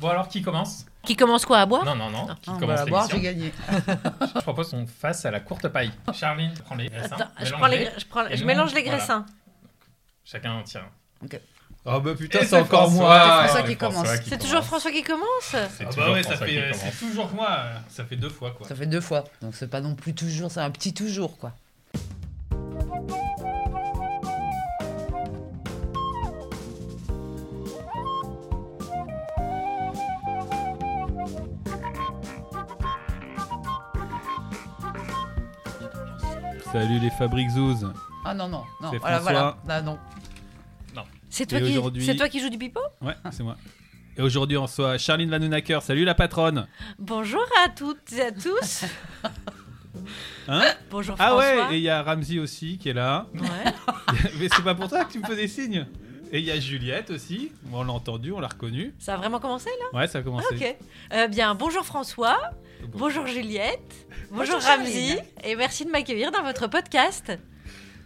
Bon alors qui commence? Qui commence quoi à boire? Non non non, qui on commence va la boire, j'ai gagné. Je propose qu'on fasse à la courte paille. Charline, prends les graissins. Attends, je, prends les, je, prends- je nous, mélange les voilà. graissins. Chacun en tire un. Oh bah putain, c'est encore François. moi. C'est François qui commence. C'est toujours François qui commence? C'est Ah toujours bah ouais, ça fait, c'est toujours moi. Ça fait deux fois quoi. Ça fait deux fois. Donc c'est pas non plus toujours, c'est un petit toujours quoi. Salut les Fabriques Zouz. Ah non, non, non. C'est Voilà, François. voilà. Ah, non. C'est toi, Et qui- aujourd'hui- c'est toi qui joues du pipeau Ouais, c'est moi. Et aujourd'hui, on reçoit Charline Vanhoenacker. Salut la patronne. Bonjour à toutes et à tous. Hein Bonjour Ah François. ouais, et il y a Ramsey aussi qui est là. Ouais. Mais c'est pas pour toi que tu me fais des signes. Et il y a Juliette aussi. Bon, on l'a entendu, on l'a reconnu. Ça a vraiment commencé là? Ouais, ça a commencé. Ok. Euh, bien, bonjour François. Bonjour Juliette. Bonjour, Bonjour Ramzi. Et merci de m'accueillir dans votre podcast.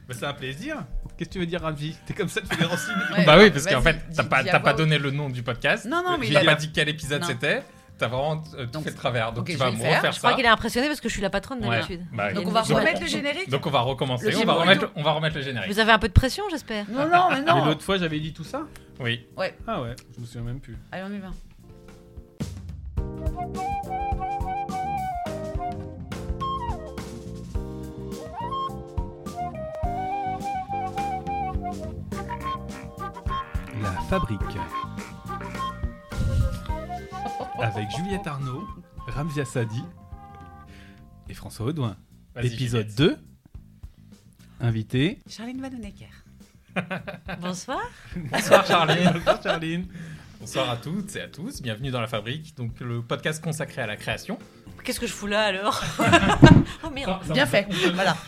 Bah, c'est un plaisir. Qu'est-ce que tu veux dire, Ramsey T'es comme ça, tu fais des. Ouais, Bah oui, parce qu'en fait, t'as pas, t'as pas donné le nom du podcast. Non, non, mais il a- pas dit quel épisode Non. c'était. T'as vraiment euh, tout Donc- fait de travers. Donc ok, tu je vas me refaire Je crois ça. qu'il est impressionné parce que je suis la patronne Ouais. d'habitude. Bah, y a Donc on va remettre le générique Donc on va recommencer. On va, remettre, on va remettre le générique. Vous avez un peu de pression, j'espère. Non, non, mais Mais non. l'autre fois, j'avais dit tout ça? Oui. Ouais, Ah ouais, je me souviens même plus. allez, on y va. Fabrique. Avec Juliette Arnaud, Ramzia Sadi et François Audouin. Épisode Juliette. 2. Invité. Charline Vanhoenacker. Bonsoir. Bonsoir Charline. Bonsoir Charline. Bonsoir à toutes et à tous. Bienvenue dans La Fabrique, donc le podcast consacré à la création. Qu'est-ce que je fous là alors Oh merde. Bien fait. Voilà.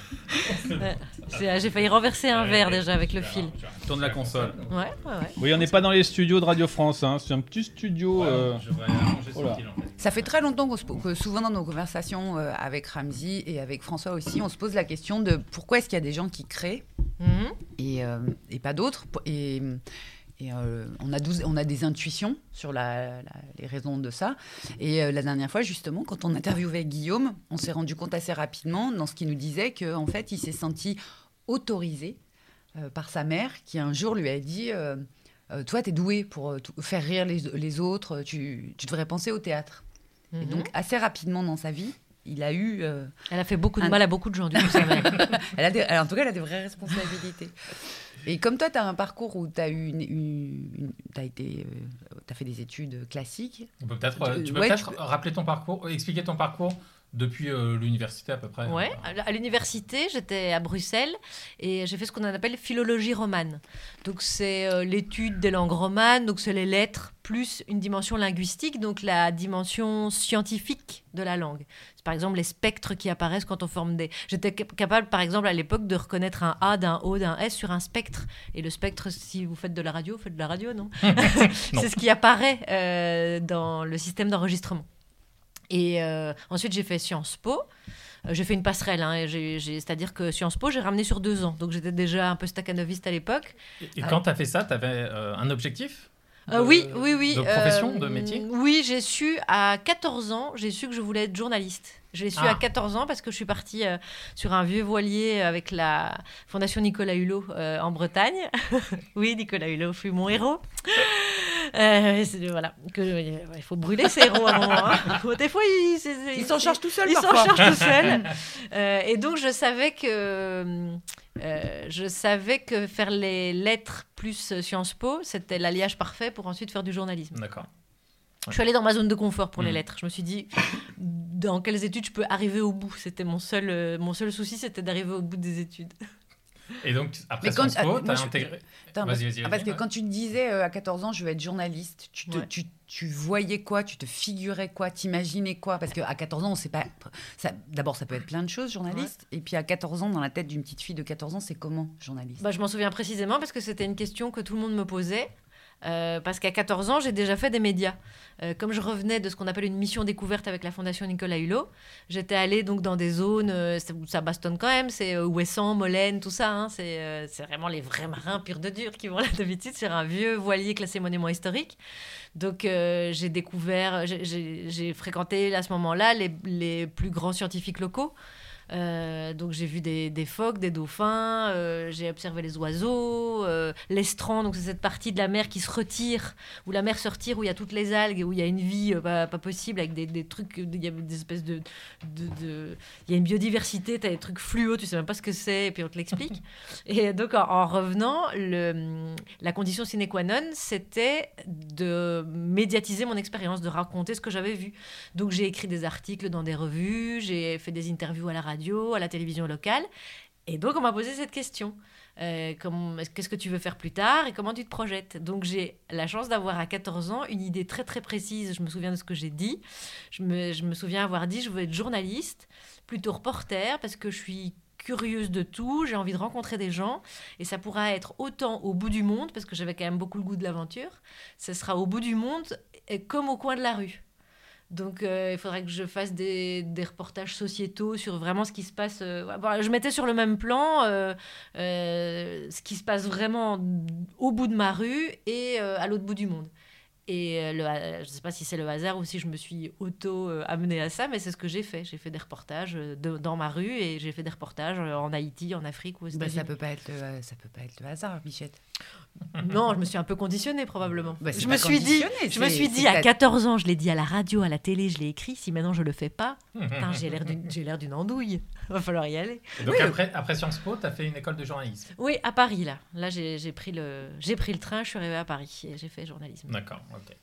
Ouais. J'ai failli renverser un verre déjà avec le fil. Tourne la console. Ouais, ouais, ouais. Oui, on n'est pas dans les studios de Radio France, hein. c'est un petit studio. euh. Ça fait très longtemps que souvent dans nos conversations euh, avec Ramzi et avec François aussi, on se pose la question de pourquoi est-ce qu'il y a des gens qui créent Mhm. et, euh, et pas d'autres. Et, et, euh, on, a douze- on a des intuitions sur la- la- les raisons de ça. Et euh, la dernière fois, justement, quand on interviewait Guillaume, on s'est rendu compte assez rapidement dans ce qu'il nous disait qu'en fait, il s'est senti autorisé euh, par sa mère qui un jour lui a dit Toi, tu es doué pour faire rire les, les autres, tu, tu devrais penser au théâtre. Et Mhm. donc, assez rapidement dans sa vie, il a eu. euh, Elle a fait beaucoup de Un- mal à beaucoup de gens, du coup, elle a des- elle- en tout cas, elle a des vraies responsabilités. Et comme toi, tu as un parcours où tu as eu une, une- une- t'as été, euh, t'as fait des études classiques. On peut peut-être, euh, Tu- tu peux ouais, peut-être peux- rappeler ton parcours, euh, expliquer ton parcours Depuis euh, l'université à peu près. Ouais, à à l'université, j'étais à Bruxelles et j'ai fait ce qu'on appelle philologie romane. Donc c'est euh, l'étude des langues romanes, donc c'est les lettres plus une dimension linguistique, donc la dimension scientifique de la langue. Par exemple les spectres qui apparaissent quand on forme des. J'étais cap- capable, par exemple, à l'époque, de reconnaître un A d'un O d'un S sur un spectre. Et le spectre, si vous faites de la radio, vous faites de la radio, non? C'est ce qui apparaît euh, dans le système d'enregistrement. Et euh, ensuite, j'ai fait Sciences Po. Euh, J'ai fait une passerelle, hein, c'est-à-dire que Sciences Po, j'ai ramené sur deux ans. Donc j'étais déjà un peu staccanoviste à l'époque. Et, et quand tu as fait ça, tu avais un objectif? Euh, de- oui, oui, oui. De profession, euh, de métier Oui, j'ai su à 14 ans, j'ai su que je voulais être journaliste. Je l'ai su Ah. à 14 ans parce que je suis partie euh, sur un vieux voilier avec la Fondation Nicolas Hulot euh, en Bretagne. oui, Nicolas Hulot fut mon héros. Euh, voilà, que, il faut brûler ses héros à un moment. hein. Des fois, ils s'en chargent tout seuls ils s'en chargent tout seuls. Et donc, je savais que euh, je savais que faire les lettres plus Sciences Po, c'était l'alliage parfait pour ensuite faire du journalisme. D'accord. Je suis allée dans ma zone de confort pour les Mhm. lettres. Je me suis dit, dans quelles études je peux arriver au bout? C'était mon seul, euh, mon seul souci, c'était d'arriver au bout des études. Et donc, après Sciences Po, tu moi, as je- intégré. Attends, Vas-y, parce, vas-y, ah, parce que ouais. quand tu te disais euh, à 14 ans, je vais être journaliste, tu, te- Ouais. tu, tu voyais quoi? Tu te figurais quoi? T'imaginais quoi? Parce qu'à 14 ans, on sait pas. ça- D'abord, ça peut être plein de choses, journaliste. Et puis à 14 ans, dans la tête d'une petite fille de 14 ans, c'est comment, journaliste? Bah, je m'en souviens précisément parce que c'était une question que tout le monde me posait. Euh, parce qu'à 14 ans, j'ai déjà fait des médias. Euh, comme je revenais de ce qu'on appelle une mission découverte avec la Fondation Nicolas Hulot, j'étais allée donc dans des zones euh, où ça bastonne quand même, c'est Ouessant, Molène, tout ça. hein. c'est vraiment les vrais marins purs de dur qui vont là d'habitude sur un vieux voilier classé monument historique. Donc j'ai découvert, j'ai fréquenté à ce moment-là les, les plus grands scientifiques locaux. Euh, donc j'ai vu des, des phoques, des dauphins, euh, j'ai observé les oiseaux, euh, l'estran, donc c'est cette partie de la mer qui se retire, où la mer se retire, où il y a toutes les algues, où il y a une vie euh, pas, pas possible, avec des, des trucs, il y a des espèces de... de- de- Il y a une biodiversité, tu as des trucs fluo, tu sais même pas ce que c'est, et puis on te l'explique. et donc en, en revenant, le, la condition sine qua non, c'était de médiatiser mon expérience, de raconter ce que j'avais vu. Donc j'ai écrit des articles dans des revues, j'ai fait des interviews à la radio, à la télévision locale. Et donc on m'a posé cette question. Euh, Qu'est-ce que tu veux faire plus tard et comment tu te projettes? Donc j'ai la chance d'avoir à 14 ans une idée très très précise. Je me souviens de ce que j'ai dit. Je me, je me souviens avoir dit je veux être journaliste, plutôt reporter, parce que je suis curieuse de tout, j'ai envie de rencontrer des gens, et ça pourra être autant au bout du monde, parce que j'avais quand même beaucoup le goût de l'aventure, ce sera au bout du monde comme au coin de la rue. Donc euh, il faudrait que je fasse des, des reportages sociétaux sur vraiment ce qui se passe. euh, je mettais sur le même plan euh, ce qui se passe vraiment au bout de ma rue et à l'autre bout du monde. Et le je ne sais pas si c'est le hasard ou si je me suis auto-amenée à ça, mais c'est ce que j'ai fait. J'ai fait des reportages de- dans ma rue et j'ai fait des reportages en Haïti, en Afrique ou aux Bah, États-Unis. ça peut pas être le, ça peut pas être le hasard, Bichette. Non, je me suis un peu conditionnée probablement. Bah, je me suis dit, je me suis dit à t'as- 14 ans, je l'ai dit à la radio, à la télé, je l'ai écrit. Si maintenant je le fais pas, j'ai l'air d'une, j'ai l'air d'une andouille. Va falloir y aller. Et donc, après, après Sciences Po, tu as fait une école de journalisme. Oui, à Paris là. Là, j'ai, pris le, j'ai pris le train, je suis arrivée à Paris et j'ai fait journalisme. D'accord, ok.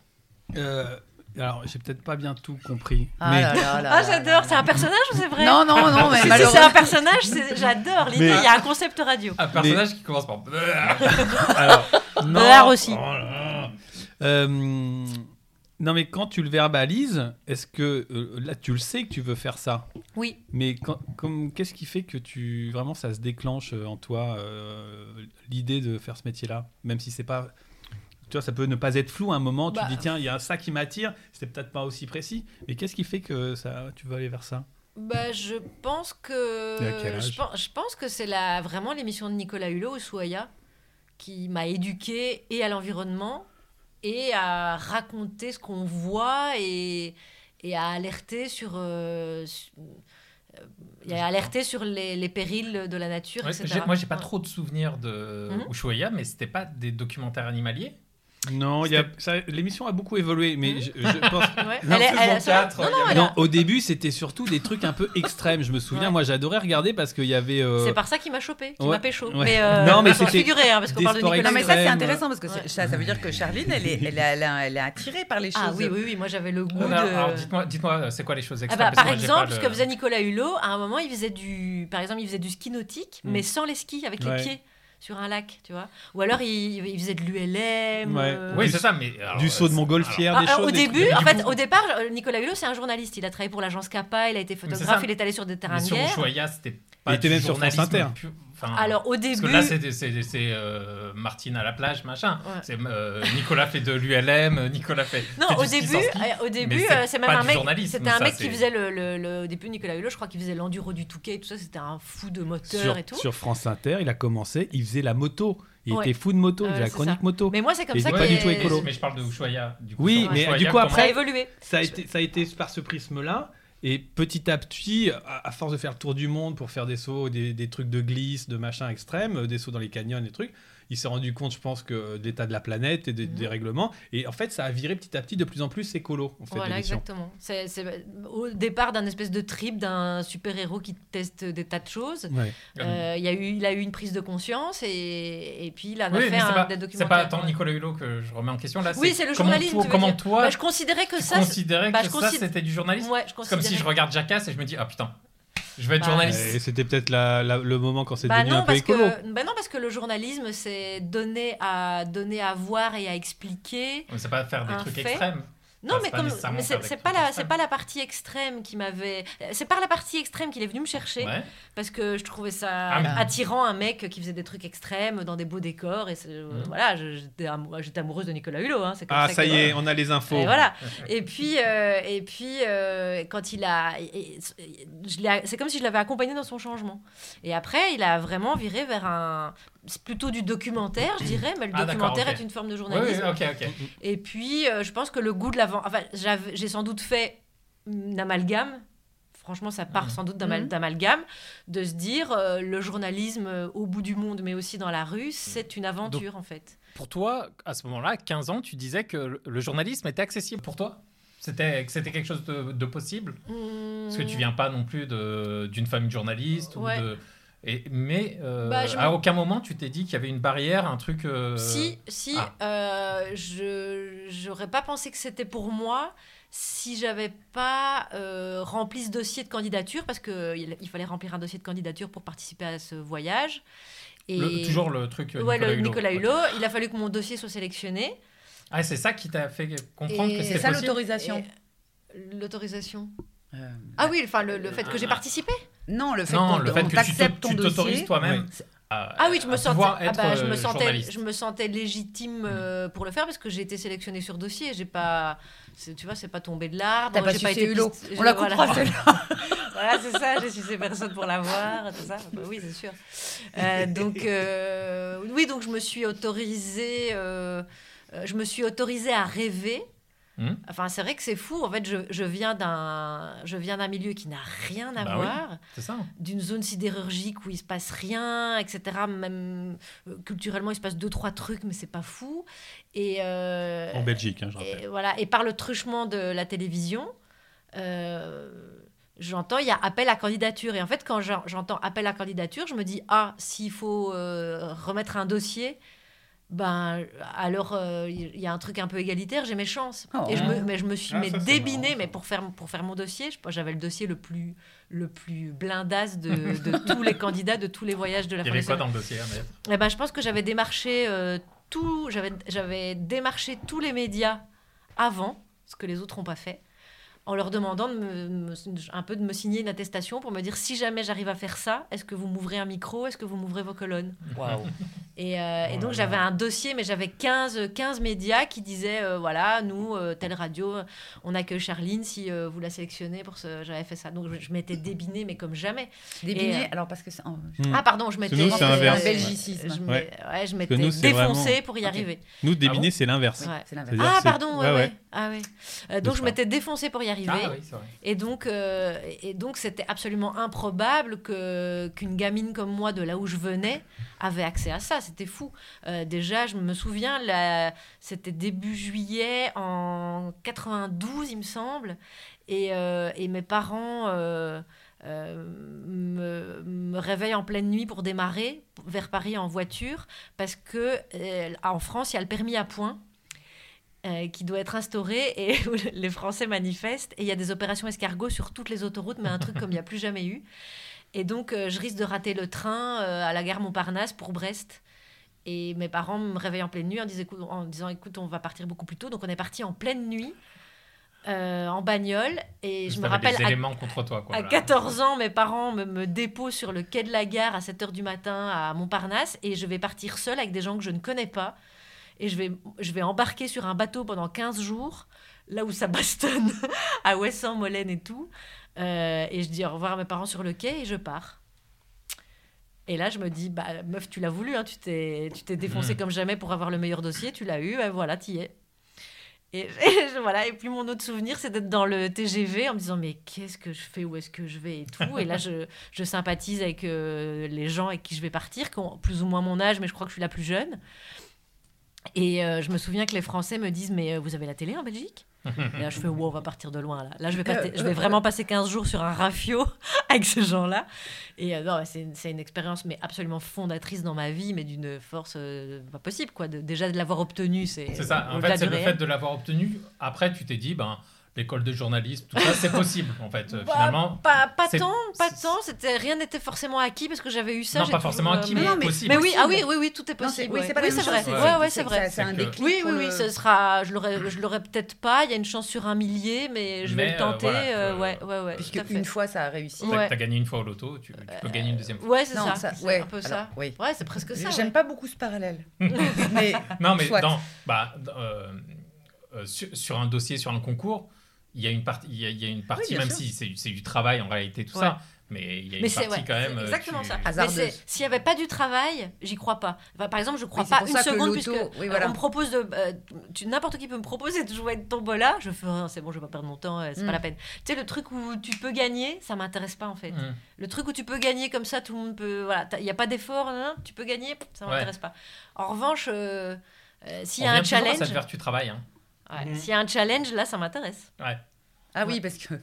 Euh, alors, j'ai peut-être pas bien tout compris. Ah mais là là là Ah, j'adore. C'est un personnage ou c'est vrai Non, non, non, mais Si, si, malheureusement. c'est un personnage. J'adore l'idée. Mais- Il y a un concept radio. Un personnage qui commence par. alors, non, aussi. oh. Euh, non, mais quand tu le verbalises, est-ce que euh, là, tu le sais que tu veux faire ça? Oui. Mais quand- comme qu'est-ce qui fait que tu vraiment ça se déclenche euh, en toi euh, l'idée de faire ce métier-là, même si c'est pas tu vois, ça peut ne pas être flou à un moment. Bah. Tu te dis tiens, il y a ça qui m'attire. C'était peut-être pas aussi précis, mais qu'est-ce qui fait que ça, tu veux aller vers ça? Bah, je pense que. Je, pense, je pense que c'est la, vraiment l'émission de Nicolas Hulot, Ushuaïa, qui m'a éduquée et à l'environnement et à raconter ce qu'on voit et, et à alerter sur. euh, su- euh, et à alerter sur les, les périls de la nature, Ouais, etc. moi, j'ai pas trop de souvenirs de Mhm. Ushuaïa, mais c'était pas des documentaires animaliers? Non, il y a- ça- l'émission a beaucoup évolué, mais je, je pense. Ouais. Elle est- elle- non, non, Non, au début, c'était surtout des trucs un peu extrêmes. Je me souviens, Ouais. moi, j'adorais regarder parce qu'il y avait. euh, C'est par ça qu'il m'a chopé, qu'il ouais, m'a pécho. ouais. Mais euh, Non, mais c'était figurer, hein, parce qu'on parle de Nicolas Non, mais Hulot. ça, c'est intéressant parce que Ouais. ça, ça veut dire que Charline, elle est, elle, est- elle est- elle est attirée par les choses. Ah oui, oui, oui, moi j'avais le goût Alors, de... alors, dites-moi, dites-moi, c'est quoi les choses Ah extrêmes? bah, par moi, exemple, ce que faisait Nicolas Hulot, à un moment, il faisait du, par exemple, il faisait du ski nautique, Mm. mais sans les skis, avec les pieds sur un lac, tu vois. Ou alors il, il faisait de l'ULM. Ouais. euh, Oui, c'est ça, mais alors, du saut de euh, montgolfière, Ah, des alors, choses. au début, en fait, coup- au départ, Nicolas Hulot, c'est un journaliste. Il a travaillé pour l'agence Kappa, il a été photographe, il est allé sur des terrains Mais de sur guerre. Ushuaïa, c'était pas Il était même sur France Inter. pu- enfin, Alors au Parce début, que là, c'est c'est c'est, euh, Martine à la plage, machin. Ouais. C'est euh, Nicolas fait de l'ULM, euh, Nicolas fait. non, fait au début, euh, au début, c'est euh, c'est même pas un du mec. C'était un ça, mec qui faisait le, le, le- au début Nicolas Hulot, je crois qu'il faisait l'enduro du Touquet et tout ça. C'était un fou de moteur sur, et tout. sur France Inter, il a commencé, il faisait la moto. Il Ouais. était fou de moto, il faisait la chronique ça. moto. Mais moi, c'est comme Et ça il est que pas du tout écolo. Mais je parle de Ushuaïa. Du coup, Oui, mais Ushuaïa, du coup, comment- ça a après- évolué. Ça a, été, ça a été par ce prisme-là. Et petit à petit, à, force de faire le tour du monde pour faire des sauts, des, des trucs de glisse, de machin extrême, euh, des sauts dans les canyons, des trucs, il s'est rendu compte, je pense, que de l'état de la planète et des, Mhm. des règlements. Et en fait, ça a viré petit à petit de plus en plus écolo, en fait, Voilà, exactement. C'est c'est au départ d'un espèce de trip d'un super-héros qui teste des tas de choses. Ouais. Euh, il, y a eu, il a eu une prise de conscience et, et puis il en a Oui, fait c'est un pas, des c'est documentaires. pas tant. Nicolas Hulot que je remets en question là. Oui, c'est le journalisme, comment toi, Bah, je considérais que ça. considérais bah, que je ça consid- c'était du journalisme Ouais, je C'est comme si considérais- je regarde Jackass et je me dis ah putain, je vais être Bah, journaliste. Et c'était peut-être la- la- le moment quand c'est Bah devenu non, un peu parce écolo. que, bah non, parce que le journalisme, c'est donner à, donner à voir et à expliquer. Mais C'est pas faire des trucs fait. extrêmes. Non, mais c'est pas comme mais c'est la c'est pas la partie extrême qui m'avait c'est pas la partie extrême qu'il est venu me chercher Ouais. parce que je trouvais ça Ah, mais- attirant un mec qui faisait des trucs extrêmes dans des beaux décors et Mhm. voilà j'étais amou- j'étais amoureuse de Nicolas Hulot hein, Ah, ça ça que- y est, on a les infos. Et voilà. Et puis, euh, et puis euh, quand il a. C'est comme si je l'avais accompagné dans son changement. Et après, il a vraiment viré vers un. C'est plutôt du documentaire, je dirais, mais le Ah, documentaire est une forme de Oui, oui, journalisme. ok, ok. Et puis, euh, je pense que le goût de l'avant. Enfin, j'ai sans doute fait une amalgame. Franchement, ça part Mhm. sans doute d'amal- d'amalgame, de se dire euh, le journalisme euh, au bout du monde, mais aussi dans la rue, c'est une aventure en fait. Pour toi, à ce moment-là, 15 ans, tu disais que le- journalisme était accessible pour toi? C'était que c'était quelque chose de, de possible? Parce que tu viens pas non plus de- d'une famille de journalistes ou Ouais. de... Et, mais euh, Bah, à me- aucun moment tu t'es dit qu'il y avait une barrière, un truc. euh, Si, si, ah. euh, je j'aurais pas pensé que c'était pour moi si j'avais pas euh, rempli ce dossier de candidature parce que il, il fallait remplir un dossier de candidature pour participer à ce voyage. Et le- toujours le truc. ouais, Nicolas le Hulot. Nicolas. Hulot. Il a fallu que mon dossier soit sélectionné. Ah, c'est ça qui t'a fait comprendre Et que c'était ça possible? l'autorisation. L'autorisation. Euh, Ah oui, enfin le, le fait que j'ai participé. Non, le fait Non, le fait que tu t'autorises dossier. toi-même. À- Ah oui, je me sentais, pouvoir ah être bah, je me euh, sentais, journaliste. je me sentais légitime euh, pour le faire parce que j'ai été sélectionnée sur dossier. J'ai pas, c'est- tu vois, c'est pas tombé de l'arbre. T'as pas sucé Hulot. piste- On la voilà. celle-là. voilà, c'est ça. J'ai sucé personne pour l'avoir, tout ça. Bah oui, c'est sûr. Euh, donc euh, oui, donc je me suis autorisée, je me suis autorisée à rêver. Hmm. Enfin, c'est vrai que c'est fou. En fait, je, je viens d'un, je viens d'un milieu qui n'a rien à Bah oui. voir C'est ça. d'une zone sidérurgique où il se passe rien, etc. Même euh, culturellement, il se passe deux trois trucs, mais c'est pas fou. Et euh, En Belgique, hein, je rappelle. et voilà. Et par le truchement de la télévision, euh, j'entends il y a appel à candidature. Et en fait, quand j'en- j'entends appel à candidature, je me dis ah s'il faut euh, remettre un dossier. Ben, alors euh, il y a un truc un peu égalitaire, j'ai mes chances. Oh. Et je me, mais je me suis Ah, mais ça, c'est débiné, marrant, ça. mais pour faire, pour faire mon dossier, je- j'avais le dossier le plus, le plus blindasse de, de tous les candidats, de tous les voyages de la Il y avait quoi dans le dossier Ahmed Eh ben, je pense que j'avais démarché euh, tout, j'avais, j'avais démarché tous les médias avant, ce que les autres n'ont pas fait, en leur demandant de me- me- un peu de me signer une attestation pour me dire si jamais j'arrive à faire ça, est-ce que vous m'ouvrez un micro, est-ce que vous m'ouvrez vos colonnes? Waouh. et, euh, et Oh donc j'avais un dossier, mais j'avais 15, 15 médias qui disaient, euh, voilà, nous, euh, telle radio, on accueille Charline si euh, vous la sélectionnez pour ce... J'avais fait ça. Donc je, je m'étais débinée, mais comme jamais. Débiné, Et, euh, alors parce que c'est. en- Hmm. Ah pardon, je m'étais... nous, c'est inverse. Belgicisme. Je, m'ai- Ouais. ouais, je m'étais vraiment- pour y arriver. Nous, débiner, bon c'est l'inverse. Ouais. Ah pardon, ouais, ouais, ouais. ouais. Ah, ouais. Euh, donc je m'étais défoncée pour y arriver. Ah oui, c'est vrai. Et donc, euh, et donc c'était absolument improbable que qu'une gamine comme moi, de là où je venais, avaient accès à ça. C'était fou. Euh, déjà, je me souviens, c'était début juillet en 92, il me semble. Et, euh, et mes parents euh, me, me réveillent en pleine nuit pour démarrer vers Paris en voiture parce que euh, en France, il y a le permis à points. Euh, qui doit être instauré et où les Français manifestent et il y a des opérations escargots sur toutes les autoroutes mais un truc comme il n'y a plus jamais eu et donc euh, je risque de rater le train euh, à la gare Montparnasse pour Brest et mes parents me réveillent en pleine nuit en disant, écoute, en disant écoute on va partir beaucoup plus tôt donc on est parti en pleine nuit euh, en bagnole et je me rappelle des à- éléments contre toi. Quoi, à là. 14 ans, mes parents me, me déposent sur le quai de la gare à 7 h du matin à Montparnasse et je vais partir seule avec des gens que je ne connais pas. Et je vais, je vais embarquer sur un bateau pendant 15 jours, là où ça bastonne, à Ouessant, Molène et tout. Euh, et je dis au revoir à mes parents sur le quai et je pars. Et là, je me dis, bah, meuf, tu l'as voulu, hein, tu t'es tu t'es défoncé Mhm. comme jamais pour avoir le meilleur dossier, tu l'as eu, ben voilà, t'y es. Et, et je- voilà. Et puis mon autre souvenir, c'est d'être dans le TGV en me disant mais qu'est-ce que je fais, où est-ce que je vais et tout. Et là, je, je sympathise avec euh, les gens avec qui je vais partir, qui ont plus ou moins mon âge, mais je crois que je suis la plus jeune. Et euh, je me souviens que les Français me disent mais euh, vous avez la télé en Belgique? Et là, je fais wow, on va partir de loin là. Là, je vais, je vais vraiment passer 15 jours sur un rafio avec ces gens-là. Et euh, non, c'est une, c'est une expérience mais absolument fondatrice dans ma vie, mais d'une force euh, pas possible quoi. De- déjà de l'avoir obtenue, c'est C'est ça. En fait, c'est le fait de l'avoir obtenu. Après, tu t'es dit, ben, l'école de journalisme, tout ça, c'est possible. En fait, Euh, Bah, finalement. pas, pas tant, pas tant. C'était rien n'était forcément acquis parce que j'avais eu ça. non, pas forcément euh, acquis, mais- mais, possible. Mais oui, ah oui, oui, oui, tout est Non, possible. oui, ouais. c'est pas oui, c'est vrai. c'est- Ouais, c'est- ouais, c'est vrai. C'est un déclic. Oui, oui, oui, ce sera. Je l'aurais, je l'aurais peut-être pas. Il y a une chance sur un millier, mais je vais le euh, tenter. ouais, ouais, ouais. Puisque une fois, ça a réussi. T'as gagné une fois au loto, tu, peux gagner une deuxième fois. Ouais, c'est ça. ouais, un peu ça. oui. Ouais, c'est presque ça. J'aime pas beaucoup ce parallèle. Non, mais dans, bah, sur un dossier, sur un concours, il y a une partie, il y a, il y a une partie même sûr. si c'est c'est du travail en réalité, tout Ouais. ça, mais il y a une Mais partie ouais, quand même. c'est euh, exactement tu- ça. Hasardeuse. Mais c'est- s'il n'y avait pas du travail, j'y crois pas. Enfin, par exemple, je crois Oui, c'est pas une ça seconde puisque oui, euh, voilà. on me propose de euh, tu- n'importe qui peut me proposer de jouer avec tombola, je fais c'est bon, je vais pas perdre mon temps, euh, c'est Mm. pas la peine. Tu sais le truc où tu peux gagner, ça m'intéresse pas en fait. Mm. Le truc où tu peux gagner comme ça, tout le monde peut voilà, il y a pas d'effort, hein, tu peux gagner, ça Ouais. m'intéresse pas. En revanche, euh, euh, s'il y On a un revient toujours à challenge, cette vertu travail. Hein. ouais, Mhm. s'il y a un challenge là, ça m'intéresse. Ouais. Ah Ouais. oui, parce que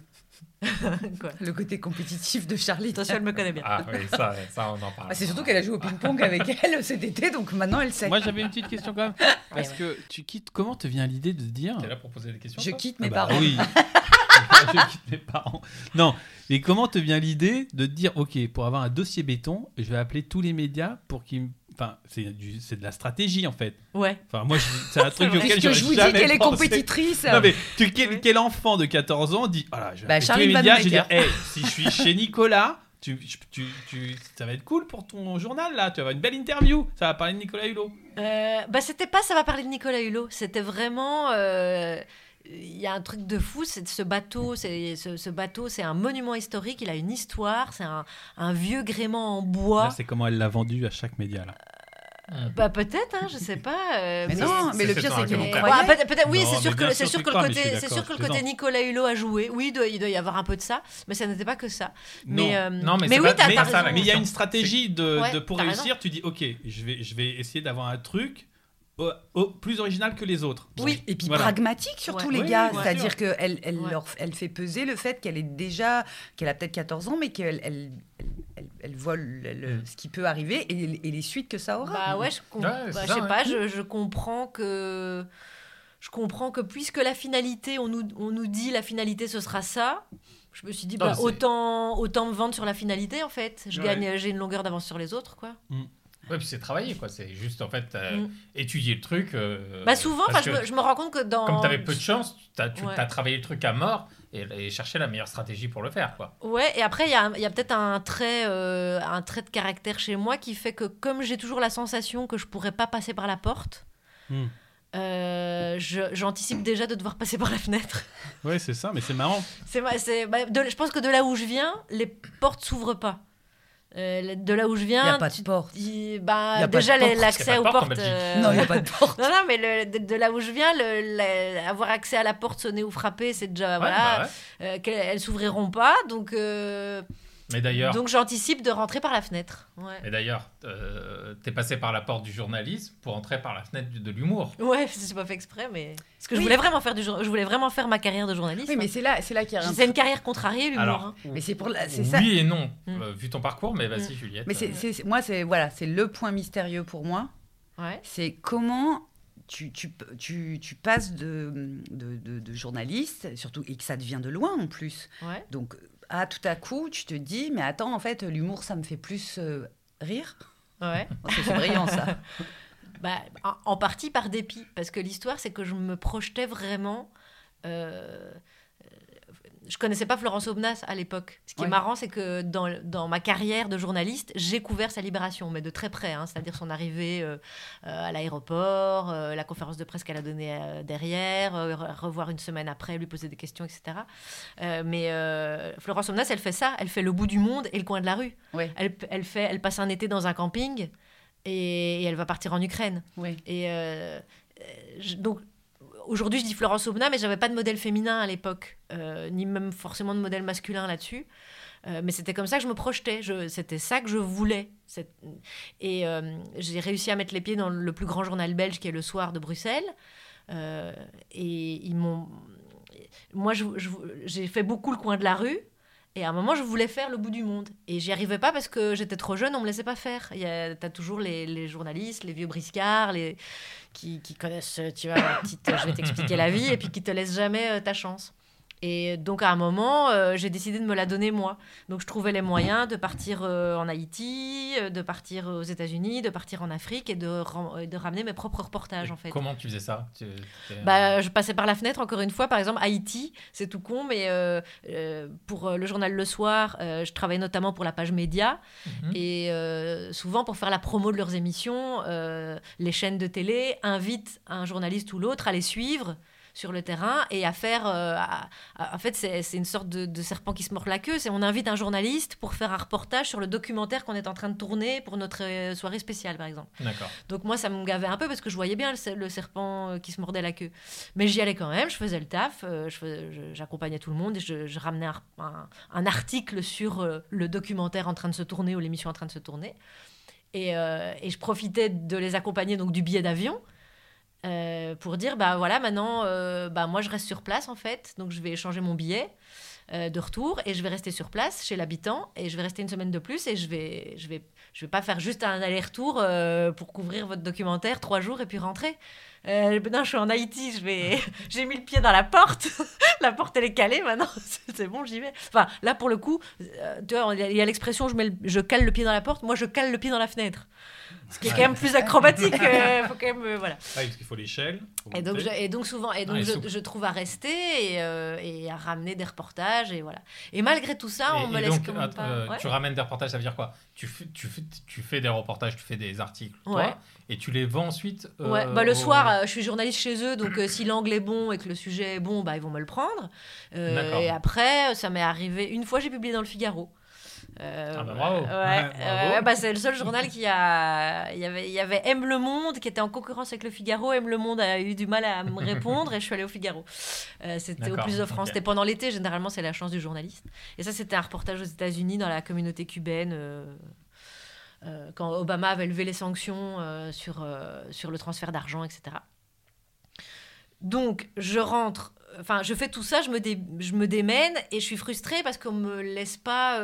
Quoi. le côté compétitif de Charlie. Attention, elle me connaît bien. Ah oui, ça, ça on en parle. Ah, c'est surtout qu'elle a joué au ping-pong avec elle cet été, donc maintenant elle sait. Moi, j'avais une petite question quand même. Parce ouais. que tu quittes. Comment te vient l'idée de dire. T'es là pour poser des questions Je quitte Ah mes bah parents. Oui. je quitte mes parents. Non, mais comment te vient l'idée de te dire, ok, pour avoir un dossier béton, je vais appeler tous les médias pour qu'ils me- Enfin, c'est du- c'est de la stratégie en fait. Ouais. Enfin, moi, je- c'est un truc auquel je vous dis qu'elle est compétitrice. Non, mais tu- quel, Oui. quel enfant de 14 ans dit, voilà, je vais Bah, appeler tous Charlie les médias, je vais dire, Vanhoenacker. hey, si je suis chez Nicolas, tu, tu, tu- ça va être cool pour ton journal là, tu vas avoir une belle interview, ça va parler de Nicolas Hulot. Euh, bah c'était pas ça va parler de Nicolas Hulot, c'était vraiment euh, il y a un truc de fou, c'est ce bateau, c'est ce, ce bateau, c'est un monument historique, il a une histoire, c'est un, un vieux gréement en bois. C'est comment elle l'a vendu à chaque média là. Bah peut-être, hein, je sais pas. euh, Mais mais- non, mais le pire c'est. Ouais, croyait. peut-être, oui, c'est sûr que c'est sûr que le côté, c'est d'accord, sûr que le côté. Nicolas Hulot a joué. Oui, il doit, il doit y avoir un peu de ça, mais ça n'était pas que ça. Non. Mais, euh, Non, mais mais c'est oui, pas- mais il y a une stratégie de, Ouais, de- pour réussir, raison. tu dis, ok, je vais, je vais essayer d'avoir un truc euh, plus original que les autres. Oui. Et puis Voilà. pragmatique surtout Ouais. les Oui, gars, c'est-à-dire qu'elle elle, Ouais. leur, elle fait peser le fait qu'elle est déjà, qu'elle a peut-être 14 ans, mais qu'elle elle, elle, voit le- le- Mm. ce qui peut arriver et, et les suites que ça aura. Bah ouais, je, com- Ouais, bah, je sais ouais. pas, je, je comprends que je comprends que puisque la finalité, on nous, on nous dit la finalité ce sera ça. Je me suis dit bah, autant autant me vendre sur la finalité en fait. Je Ouais. gagne, j'ai une longueur d'avance sur les autres quoi. Ouais, puis c'est travailler, quoi. C'est juste, en fait, euh, Mm. étudier le truc. euh, bah souvent, je, me, je me rends compte que dans Comme tu avais peu de chance, tu as, travaillé le truc à mort et, et cherché la meilleure stratégie pour le faire, quoi. Ouais, et après, il y a, il y a peut-être un trait, euh, un trait de caractère chez moi qui fait que comme j'ai toujours la sensation que je pourrais pas passer par la porte, euh, je- j'anticipe déjà de devoir passer par la fenêtre. Ouais, c'est ça, mais c'est marrant. C'est, bah, je pense que de là où je viens, les portes s'ouvrent pas. Euh, de là où je Il viens, n'y a pas de porte. il- bah, Y a pas déjà porte. l'accès aux porte portes. Belgique. euh, Non, il n'y a pas de porte. non, non, mais le- de, de là où je viens, le, la- avoir accès à la porte sonner ou frapper, c'est déjà Ouais, voilà, bah ouais. euh, qu'elles elles s'ouvriront pas. Donc, euh, Mais d'ailleurs, Donc j'anticipe de rentrer par la fenêtre. Ouais, mais d'ailleurs, euh, t'es passé par la porte du journalisme pour entrer par la fenêtre de l'humour. ouais c'est pas fait exprès, mais parce que je voulais vraiment faire du, jour- je voulais vraiment faire ma carrière de journaliste. Oui, mais hein. c'est là, c'est là qu'il y a un. c'est une carrière contrariée l'humour. Alors, hein. Mais c'est pour la- c'est oui ça. et non, Mm. euh, vu ton parcours, mais vas-y, Juliette. Mais c'est, euh, moi, c'est voilà, c'est le point mystérieux pour moi. Ouais. C'est comment tu, tu, tu, tu passes de, de, de- de journaliste, surtout et que ça devient de loin en plus. Ouais. Donc, à tout à coup, tu te dis, mais attends, en fait, l'humour, ça me fait plus euh, rire. Ouais. Oh, c'est c'est brillant ça. Bah, en, en partie par dépit, parce que l'histoire, c'est que je me projetais vraiment. euh, je connaissais pas Florence Aubenas à l'époque. Ce qui Ouais. est marrant, c'est que dans, dans ma carrière de journaliste, j'ai couvert sa libération, mais de très près, hein, c'est-à-dire son arrivée euh, euh, à l'aéroport, euh, la conférence de presse qu'elle a donnée euh, derrière, re- revoir une semaine après, lui poser des questions, etc. Mais Florence Aubenas, elle fait ça, elle fait le bout du monde et le coin de la rue. Ouais. Elle, elle, fait, elle passe un été dans un camping et, et elle va partir en Ukraine. Et donc aujourd'hui, je dis Florence Aubenas, mais j'avais pas de modèle féminin à l'époque, euh, ni même forcément de modèle masculin là-dessus. Euh, mais c'était comme ça que je me projetais. Je- C'était ça que je voulais. Et euh, j'ai réussi à mettre les pieds dans le plus grand journal belge qui est Le Soir de Bruxelles. Et ils m'ont. Moi, j'ai fait beaucoup le coin de la rue. Et à un moment, je voulais faire le bout du monde. Et j'y arrivais pas parce que j'étais trop jeune, on me laissait pas faire. Il y a- T'as toujours les, journalistes, les vieux briscards, les, qui, qui connaissent, tu vois, euh, je vais t'expliquer la vie, et puis qui te laissent jamais euh, ta chance. Et donc à un moment, euh, j'ai décidé de me la donner moi. Donc je trouvais les moyens de partir euh, en Haïti, euh, de partir aux États-Unis, de partir en Afrique et de, ram- de ramener mes propres reportages en fait. Comment tu faisais ça? Tu- Bah, je passais par la fenêtre, encore une fois. Par exemple, Haïti, c'est tout con, mais euh, pour le journal Le Soir, je travaillais notamment pour la page média. Mhm. Et souvent, pour faire la promo de leurs émissions, les chaînes de télé invitent un journaliste ou l'autre à les suivre sur le terrain et à faire... euh, à- à- en fait, c'est une sorte de, de serpent qui se mord la queue. C'est on invite un journaliste pour faire un reportage sur le documentaire qu'on est en train de tourner pour notre euh, soirée spéciale, par exemple. Donc moi, ça me gavait un peu parce que je voyais bien le, ser- le serpent euh, qui se mordait la queue. Mais j'y allais quand même, je faisais le taf, j'accompagnais tout le monde et je, je ramenais un, un- un article sur le documentaire en train de se tourner ou l'émission en train de se tourner. Et, euh, et je profitais de les accompagner, donc du billet d'avion. Euh, pour dire bah voilà maintenant euh, bah moi je reste sur place en fait donc je vais échanger mon billet euh, de retour et je vais rester sur place chez l'habitant et je vais rester une semaine de plus et je vais je vais je vais pas faire juste un aller-retour pour couvrir votre documentaire trois jours et puis rentrer. Euh, non, je suis en Haïti, je vais, j'ai mis le pied dans la porte, la porte elle est calée maintenant, c'est bon, j'y vais. Enfin, là pour le coup, euh, tu vois, il y a- l'expression je mets, le- je cale le pied dans la porte, moi je cale le pied dans la fenêtre, ce qui est quand même plus acrobatique. euh, faut quand même, euh, voilà. Ah, parce qu'il faut l'échelle. Et donc, je, et donc souvent, et donc Ah, et je, trouve à rester et, euh, et à ramener des reportages et voilà. Et malgré tout ça, on Et- me laisse donc, quand même att- pas. euh, Ouais. Tu ramènes des reportages, ça veut dire quoi? Tu fais, tu, fais, tu fais des reportages, tu fais des articles, toi, Ouais. et tu les vends ensuite euh, Ouais, bah, le au- soir, euh, je suis journaliste chez eux, donc euh, si l'angle est bon et que le sujet est bon, bah, ils vont me le prendre. Euh, et après, ça m'est arrivé. Une fois, j'ai publié dans le Figaro. Euh, Ah bah, bravo. Ouais, Ouais, bravo. ouais, bah, c'est le seul journal qui a. Il y avait, il y avait M Le Monde qui était en concurrence avec le Figaro. M Le Monde a eu du mal à me répondre et je suis allée au Figaro. Euh, c'était au Plus de France. C'était pendant l'été, généralement, c'est la chance du journaliste. Et ça, c'était un reportage aux États-Unis dans la communauté cubaine. Euh, quand Obama avait levé les sanctions euh, sur, euh, sur le transfert d'argent, etc. Donc, je rentre, enfin, je fais tout ça, je me, je me démène et je suis frustrée parce qu'on me laisse pas,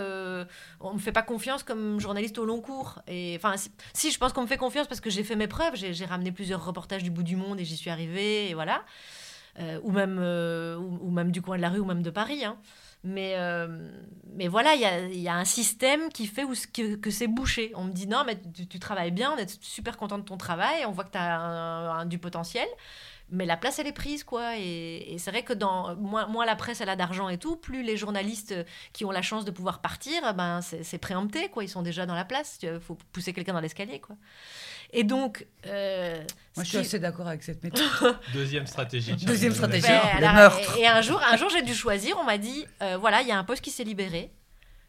on me fait pas confiance comme journaliste au long cours. Et enfin, si, je pense qu'on me fait confiance parce que j'ai fait mes preuves, j'ai ramené plusieurs reportages du bout du monde et j'y suis arrivée, et voilà. Ou même, ou, ou même du coin de la rue ou même de Paris. hein. Mais, euh, mais voilà, il y a, y a un système qui fait où, que, que c'est bouché. On me dit non, mais tu, travailles bien, on est super content de ton travail, on voit que tu as du potentiel. Mais la place, elle est prise, quoi. Et, et c'est vrai que dans, moins, moins la presse, elle a d'argent et tout, plus les journalistes qui ont la chance de pouvoir partir, ben, c'est préempté, quoi. Ils sont déjà dans la place. Il faut pousser quelqu'un dans l'escalier, quoi. Et donc. euh, Moi, je suis qui- assez d'accord avec cette méthode. Deuxième stratégie. Deuxième stratégie. ben, le alors, meurtre. Et, et un jour, un jour j'ai dû choisir. On m'a dit euh, voilà, il y a un poste qui s'est libéré.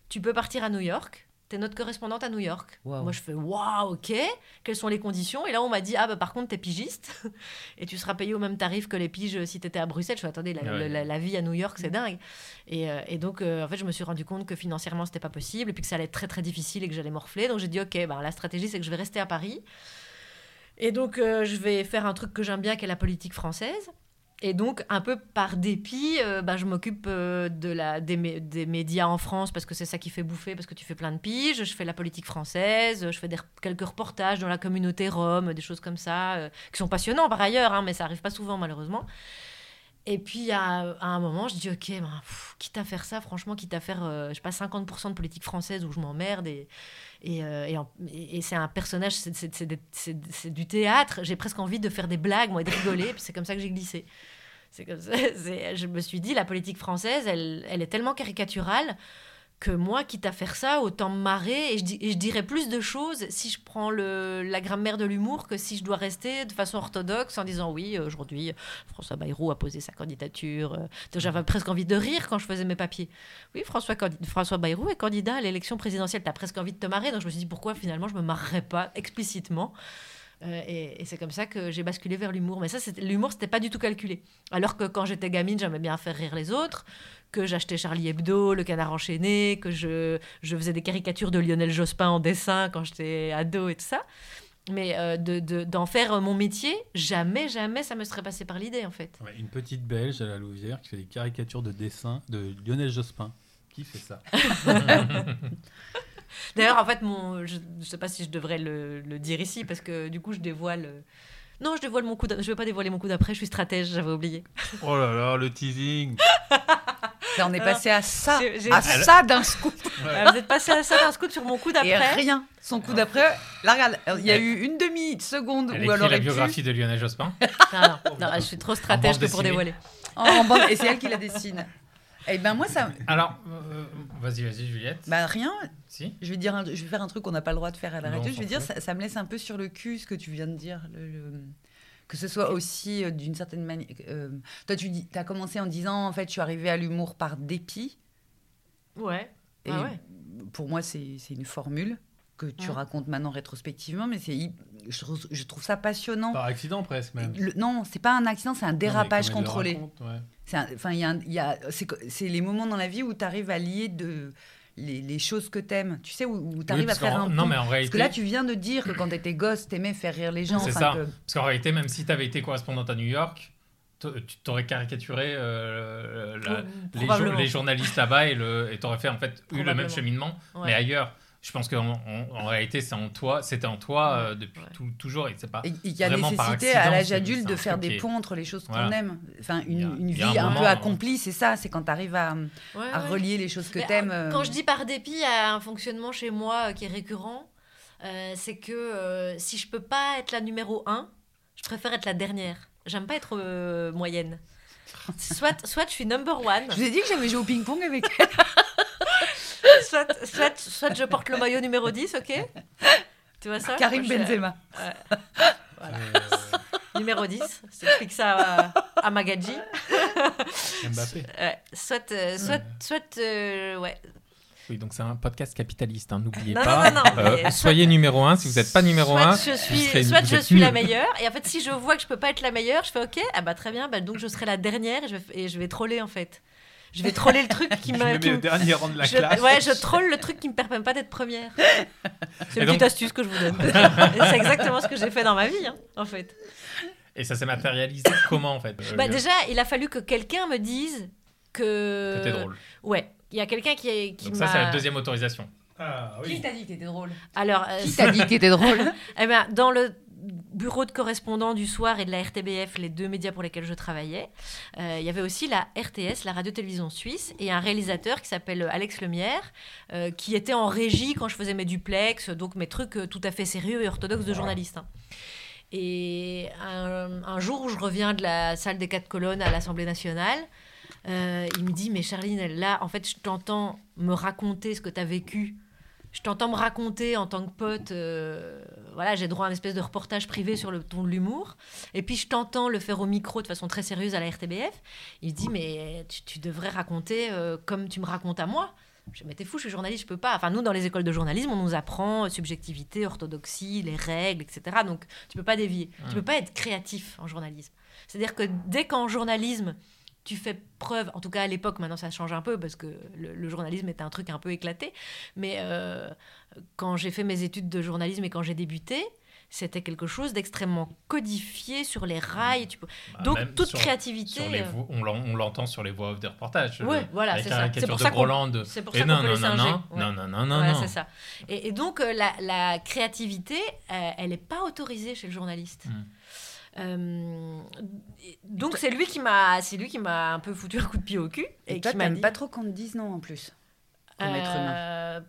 Tu peux partir à New York. T'es notre correspondante à New York. Wow. Moi, je fais waouh, ok, quelles sont les conditions? Et là, on m'a dit, ah bah par contre, t'es pigiste et tu seras payé au même tarif que les piges si t'étais à Bruxelles. Je fais, attendez, la, Ouais. la- la vie à New York, c'est dingue. Et, euh, et donc, euh, en fait, je me suis rendu compte que financièrement, c'était pas possible et puis que ça allait être très très difficile et que j'allais morfler. Donc, j'ai dit, ok, bah, la stratégie, c'est que je vais rester à Paris. Et donc, euh, je vais faire un truc que j'aime bien, qui est la politique française. Et donc, un peu par dépit, euh, bah, je m'occupe euh, des, mé- des médias en France parce que c'est ça qui fait bouffer, parce que tu fais plein de piges. Je fais la politique française, je fais quelques reportages dans la communauté rome, des choses comme ça, euh, qui sont passionnants par ailleurs, hein, mais ça arrive pas souvent malheureusement. Et puis à, un moment, je dis ok, ben, quitte à faire ça, franchement, quitte à faire, euh, je sais pas, 50% de politique française où je m'emmerde et, et, euh, et, c'est un personnage, c'est- du théâtre. J'ai presque envie de faire des blagues, moi, et de rigoler. puis c'est comme ça que j'ai glissé. C'est comme ça. Je me suis dit, la politique française, elle, elle est tellement caricaturale que moi, quitte à faire ça, autant me marrer et je, et je dirais plus de choses si je prends la grammaire de l'humour que si je dois rester de façon orthodoxe en disant oui, aujourd'hui, François Bayrou a posé sa candidature. euh, J'avais presque envie de rire quand je faisais mes papiers. Oui, François, Bayrou est candidat à l'élection présidentielle. T'as presque envie de te marrer. Donc je me suis dit pourquoi finalement je me marrerais pas explicitement. Euh, et et c'est comme ça que j'ai basculé vers l'humour. Mais ça, l'humour, c'était pas du tout calculé. Alors que quand j'étais gamine, j'aimais bien faire rire les autres, que j'achetais Charlie Hebdo, Le Canard enchaîné, que je, je faisais des caricatures de Lionel Jospin en dessin quand j'étais ado et tout ça. Mais euh, de- de- d'en faire mon métier, jamais, jamais ça me serait passé par l'idée, en fait. Ouais, une petite Belge à la Louvière qui fait des caricatures de dessin de Lionel Jospin. Qui fait ça? D'ailleurs, en fait, mon, je ne sais pas si je devrais le, le dire ici, parce que du coup, je dévoile... Non, je dévoile mon coup. Je vais pas dévoiler mon coup d'après. Je suis stratège. J'avais oublié. Oh là là, le teasing Là, on est passé à ça, à ça d'un scoop. Euh, Vous êtes passé à ça d'un scout sur mon coup Et d'après. rien. Son coup d'après, là, regarde, il y a eu une demi-seconde Elle où elle aurait la pu... biographie de Lionel Jospin. Non, non, non, je suis trop stratège que pour dévoiler. en bande, et c'est elle qui la dessine. Et ben moi, ça... Alors, euh, vas-y, vas-y, Juliette. Bah rien, Si je vais, dire un- je vais faire un truc qu'on n'a pas le droit de faire à la radio. Je vais dire, ça, ça me laisse un peu sur le cul ce que tu viens de dire. le- le- Que ce soit aussi euh, d'une certaine manière. euh, toi, tu dis, as commencé en disant, en fait, je suis arrivée à l'humour par dépit. Ouais. Et Ah ouais. pour moi, c'est c'est une formule que tu Ouais. racontes maintenant rétrospectivement, mais c'est je, trouve- je trouve ça passionnant. Par accident presque même. Le- non, c'est pas un accident, c'est un dérapage Non, contrôlé. Enfin, il y a, c'est les moments dans la vie où tu arrives à lier de, les, les choses que t'aimes. Tu sais, où, où tu Oui, arrives à parce faire un Non, mais en Parce réalité, que là, tu viens de dire que quand t'étais gosse, t'aimais faire rire les gens. c'est ça. que- Parce qu'en réalité, même si tu avais été correspondante à New York, tu t'aurais caricaturé euh, la- les, journalistes là-bas et t'aurais fait en fait eu le même cheminement, Ouais. mais ailleurs. Je pense qu'en en, en réalité, c'est en toi, c'était en toi euh, depuis Ouais. tout- toujours et c'est pas. Et et il y a nécessité accident, à l'âge adulte de un faire des ponts entre les choses qu'on Voilà. aime. Enfin, a- une, vie un un, moment, peu accomplie, c'est ça. C'est quand tu arrives à, Ouais, à ouais. relier les choses que Mais, t'aimes. euh, euh, Quand je dis par dépit, il y a un fonctionnement chez moi euh, qui est récurrent. Euh, c'est que euh, si je peux pas être la numéro 1, je préfère être la dernière. J'aime pas être euh, moyenne. Soit, soit je suis number one, Je vous ai dit que j'avais joué au ping-pong avec elle. soit, soit, soit je porte le maillot numéro 10, ok Tu vois ça Karim je- Benzema. Numéro 10, j'explique ça à, à Magadji. Mbappé. Ouais, soit, euh, soit, soit euh, ouais, Oui, donc c'est un podcast capitaliste, hein, n'oubliez pas. non, non, non, Euh, mais- soyez numéro un. Si vous n'êtes pas numéro soit un, je vous suis, serez- soit vous je suis la meilleure. Et en fait, si je vois que je peux pas être la meilleure, je fais OK. Ah bah très bien. Bah, donc je serai la dernière et je vais, et je vais troller en fait. Je vais troller le truc qui Je me. me qui mets au me- dernier rang de la je- classe. ouais, je troll le truc qui me permet pas d'être première. C'est une donc- petite astuce que je vous donne. C'est exactement ce que j'ai fait dans ma vie, hein, en fait. Et ça s'est matérialisé comment en fait euh, Bah, déjà, il a fallu que quelqu'un me dise que. que t'es drôle. Ouais, il y a quelqu'un qui, est- qui Donc m'a. ça, c'est la deuxième autorisation. Ah Qui oui. t'a dit que t'étais drôle? Alors, euh, Qui t'a dit que t'étais drôle? Eh ben, dans le bureau de correspondant du soir et de la RTBF, les deux médias pour lesquels je travaillais, euh, il y avait aussi la RTS, la radio-télévision suisse, et un réalisateur qui s'appelle Alex Lemierre, euh, qui était en régie quand je faisais mes duplex, donc mes trucs euh, tout à fait sérieux et orthodoxes de journaliste. hein. Et un, un jour où je reviens de la salle des quatre colonnes à l'Assemblée nationale, euh, il me dit, mais Charline, là, en fait, je t'entends me raconter ce que tu as vécu je t'entends me raconter en tant que pote, euh, voilà, j'ai droit à une espèce de reportage privé sur le ton de l'humour, et puis je t'entends le faire au micro de façon très sérieuse à la RTBF. Il dit, mais tu, tu devrais raconter euh, comme tu me racontes à moi. Je t'es fou, je suis journaliste, je peux pas. Enfin, nous, dans les écoles de journalisme, on nous apprend subjectivité, orthodoxie, les règles, etc. Donc, tu peux pas dévier. Tu peux pas être créatif en journalisme. C'est-à-dire que dès qu'en journalisme, tu fais preuve, en tout cas à l'époque, maintenant ça change un peu parce que le, le journalisme était un truc un peu éclaté, mais euh, quand j'ai fait mes études de journalisme et quand j'ai débuté, c'était quelque chose d'extrêmement codifié sur les rails. Tu peux... Bah, Donc toute sur- créativité. Sur les euh, vo- on l'en- on l'entend sur les voix off des reportages. Le- voilà, c'est ça. C'est pour de ça qu'on- Groland. c'est pour Et ça non, qu'on peut non, les non, non, Ouais. non, non, non, non, Voilà, non. c'est ça. Et, et donc, euh, la, la créativité, euh, elle n'est pas autorisée chez le journaliste. Mm. Euh, donc c'est lui qui m'a c'est lui qui m'a un peu foutu un coup de pied au cul et, Et toi, qui m'a dit pas trop qu'on te dise non en plus. Comme être humain. euh,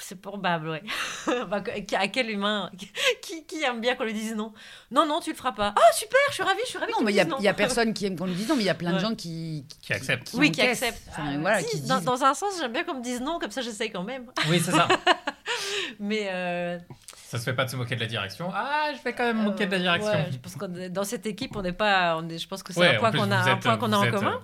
c'est probable ouais à quel humain qui, qui aime bien qu'on lui dise non? Non non tu le feras pas ah super je suis ravie je suis ravie Non, mais il y, a- personne qui aime qu'on le dise non, mais il y a plein de Ouais. gens qui. Qui acceptent. oui qui encaissent. accepte Enfin, Ah, voilà, si, qui dans, disent- dans un sens j'aime bien qu'on me dise non comme ça j'essaye quand même Oui, c'est ça. mais euh, Ça se fait pas de se moquer de la direction. Ah, je vais quand même me moquer de la direction. Ouais, je pense est- dans cette équipe, on n'est pas. On est, je pense que c'est Ouais, un point qu'on a, vous un êtes- point qu'on a vous en êtes, commun.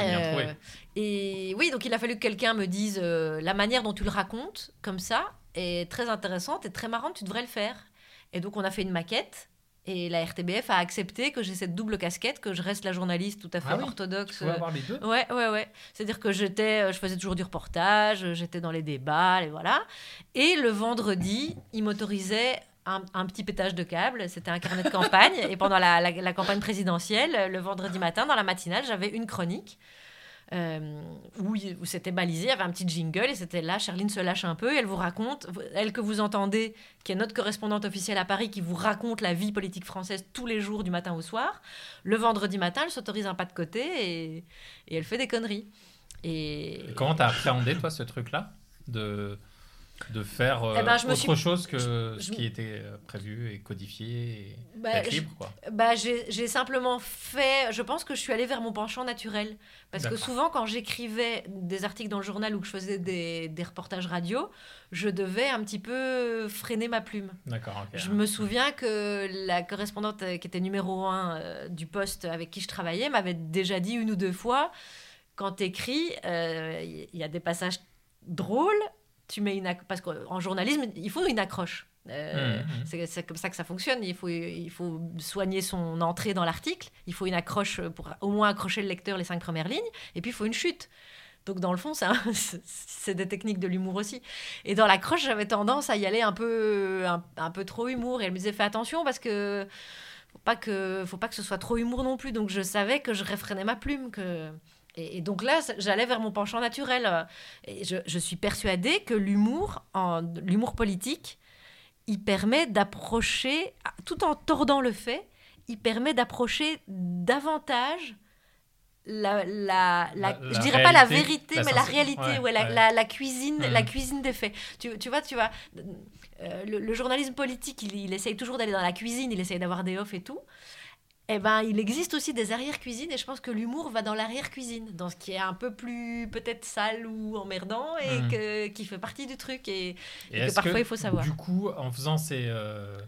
euh, Euh, et oui, donc il a fallu que quelqu'un me dise euh, la manière dont tu le racontes, comme ça, est très intéressante et très marrante, tu devrais le faire. Et donc on a fait une maquette. Et la RTBF a accepté que j'ai cette double casquette, que je reste la journaliste tout à fait Ah oui, orthodoxe. Tu avoir les deux Ouais, ouais, ouais. C'est-à-dire que j'étais, euh, je faisais toujours du reportage, j'étais dans les débats, et voilà. Et le vendredi, il m'autorisait un, un petit pétage de câble. C'était un carnet de campagne. et pendant la, la- la campagne présidentielle, le vendredi matin, dans la matinale, j'avais une chronique. Euh, où, c'était balisé, il y avait un petit jingle et c'était là, Charline se lâche un peu et elle vous raconte, elle que vous entendez, qui est notre correspondante officielle à Paris, qui vous raconte la vie politique française tous les jours du matin au soir. Le vendredi matin, elle s'autorise un pas de côté et, et elle fait des conneries. Et Comment t'as appréhendé, toi, ce truc-là de, de faire euh, Eh ben, je me autre suis- chose que ce qui était euh, prévu et codifié et Bah, libre, quoi. Bah, j'ai simplement fait. Je pense que je suis allée vers mon penchant naturel. Parce que souvent, quand j'écrivais des articles dans le journal ou que je faisais des, des reportages radio, je devais un petit peu freiner ma plume. D'accord, ok. Je me souviens que la correspondante euh, qui était numéro un euh, du poste avec qui je travaillais m'avait déjà dit une ou deux fois quand t'écris, euh, il y a des passages drôles, tu mets une parce qu'en journalisme, il faut une accroche. Euh, Mhm, c'est- comme ça que ça fonctionne. Il faut, il faut soigner son entrée dans l'article. Il faut une accroche pour au moins accrocher le lecteur les cinq premières lignes. Et puis il faut une chute. Donc dans le fond, c'est des techniques de l'humour aussi. Et dans l'accroche, j'avais tendance à y aller un peu, un, un peu trop humour. Et elle me disait fais attention parce que faut pas que, faut pas que ce soit trop humour non plus. Donc je savais que je réfrénais ma plume. Que... Et, et donc là, j'allais vers mon penchant naturel. Et je, je suis persuadée que l'humour, l'humour politique, il permet d'approcher, tout en tordant le fait, il permet d'approcher davantage la, la, la- La- je dirais pas la vérité, mais la réalité, ouais, ouais, la, ouais. la- la cuisine, Mhm. la cuisine des faits. Tu, tu vois, tu vois, euh, le, le journalisme politique, il, il essaye toujours d'aller dans la cuisine, il essaye d'avoir des offs et tout. Eh ben, il existe aussi des arrière-cuisines et je pense que l'humour va dans l'arrière-cuisine, dans ce qui est un peu plus peut-être sale ou emmerdant et Mhm. que, qui fait partie du truc et, Et et que parfois il faut savoir. Du coup, en faisant ces, euh,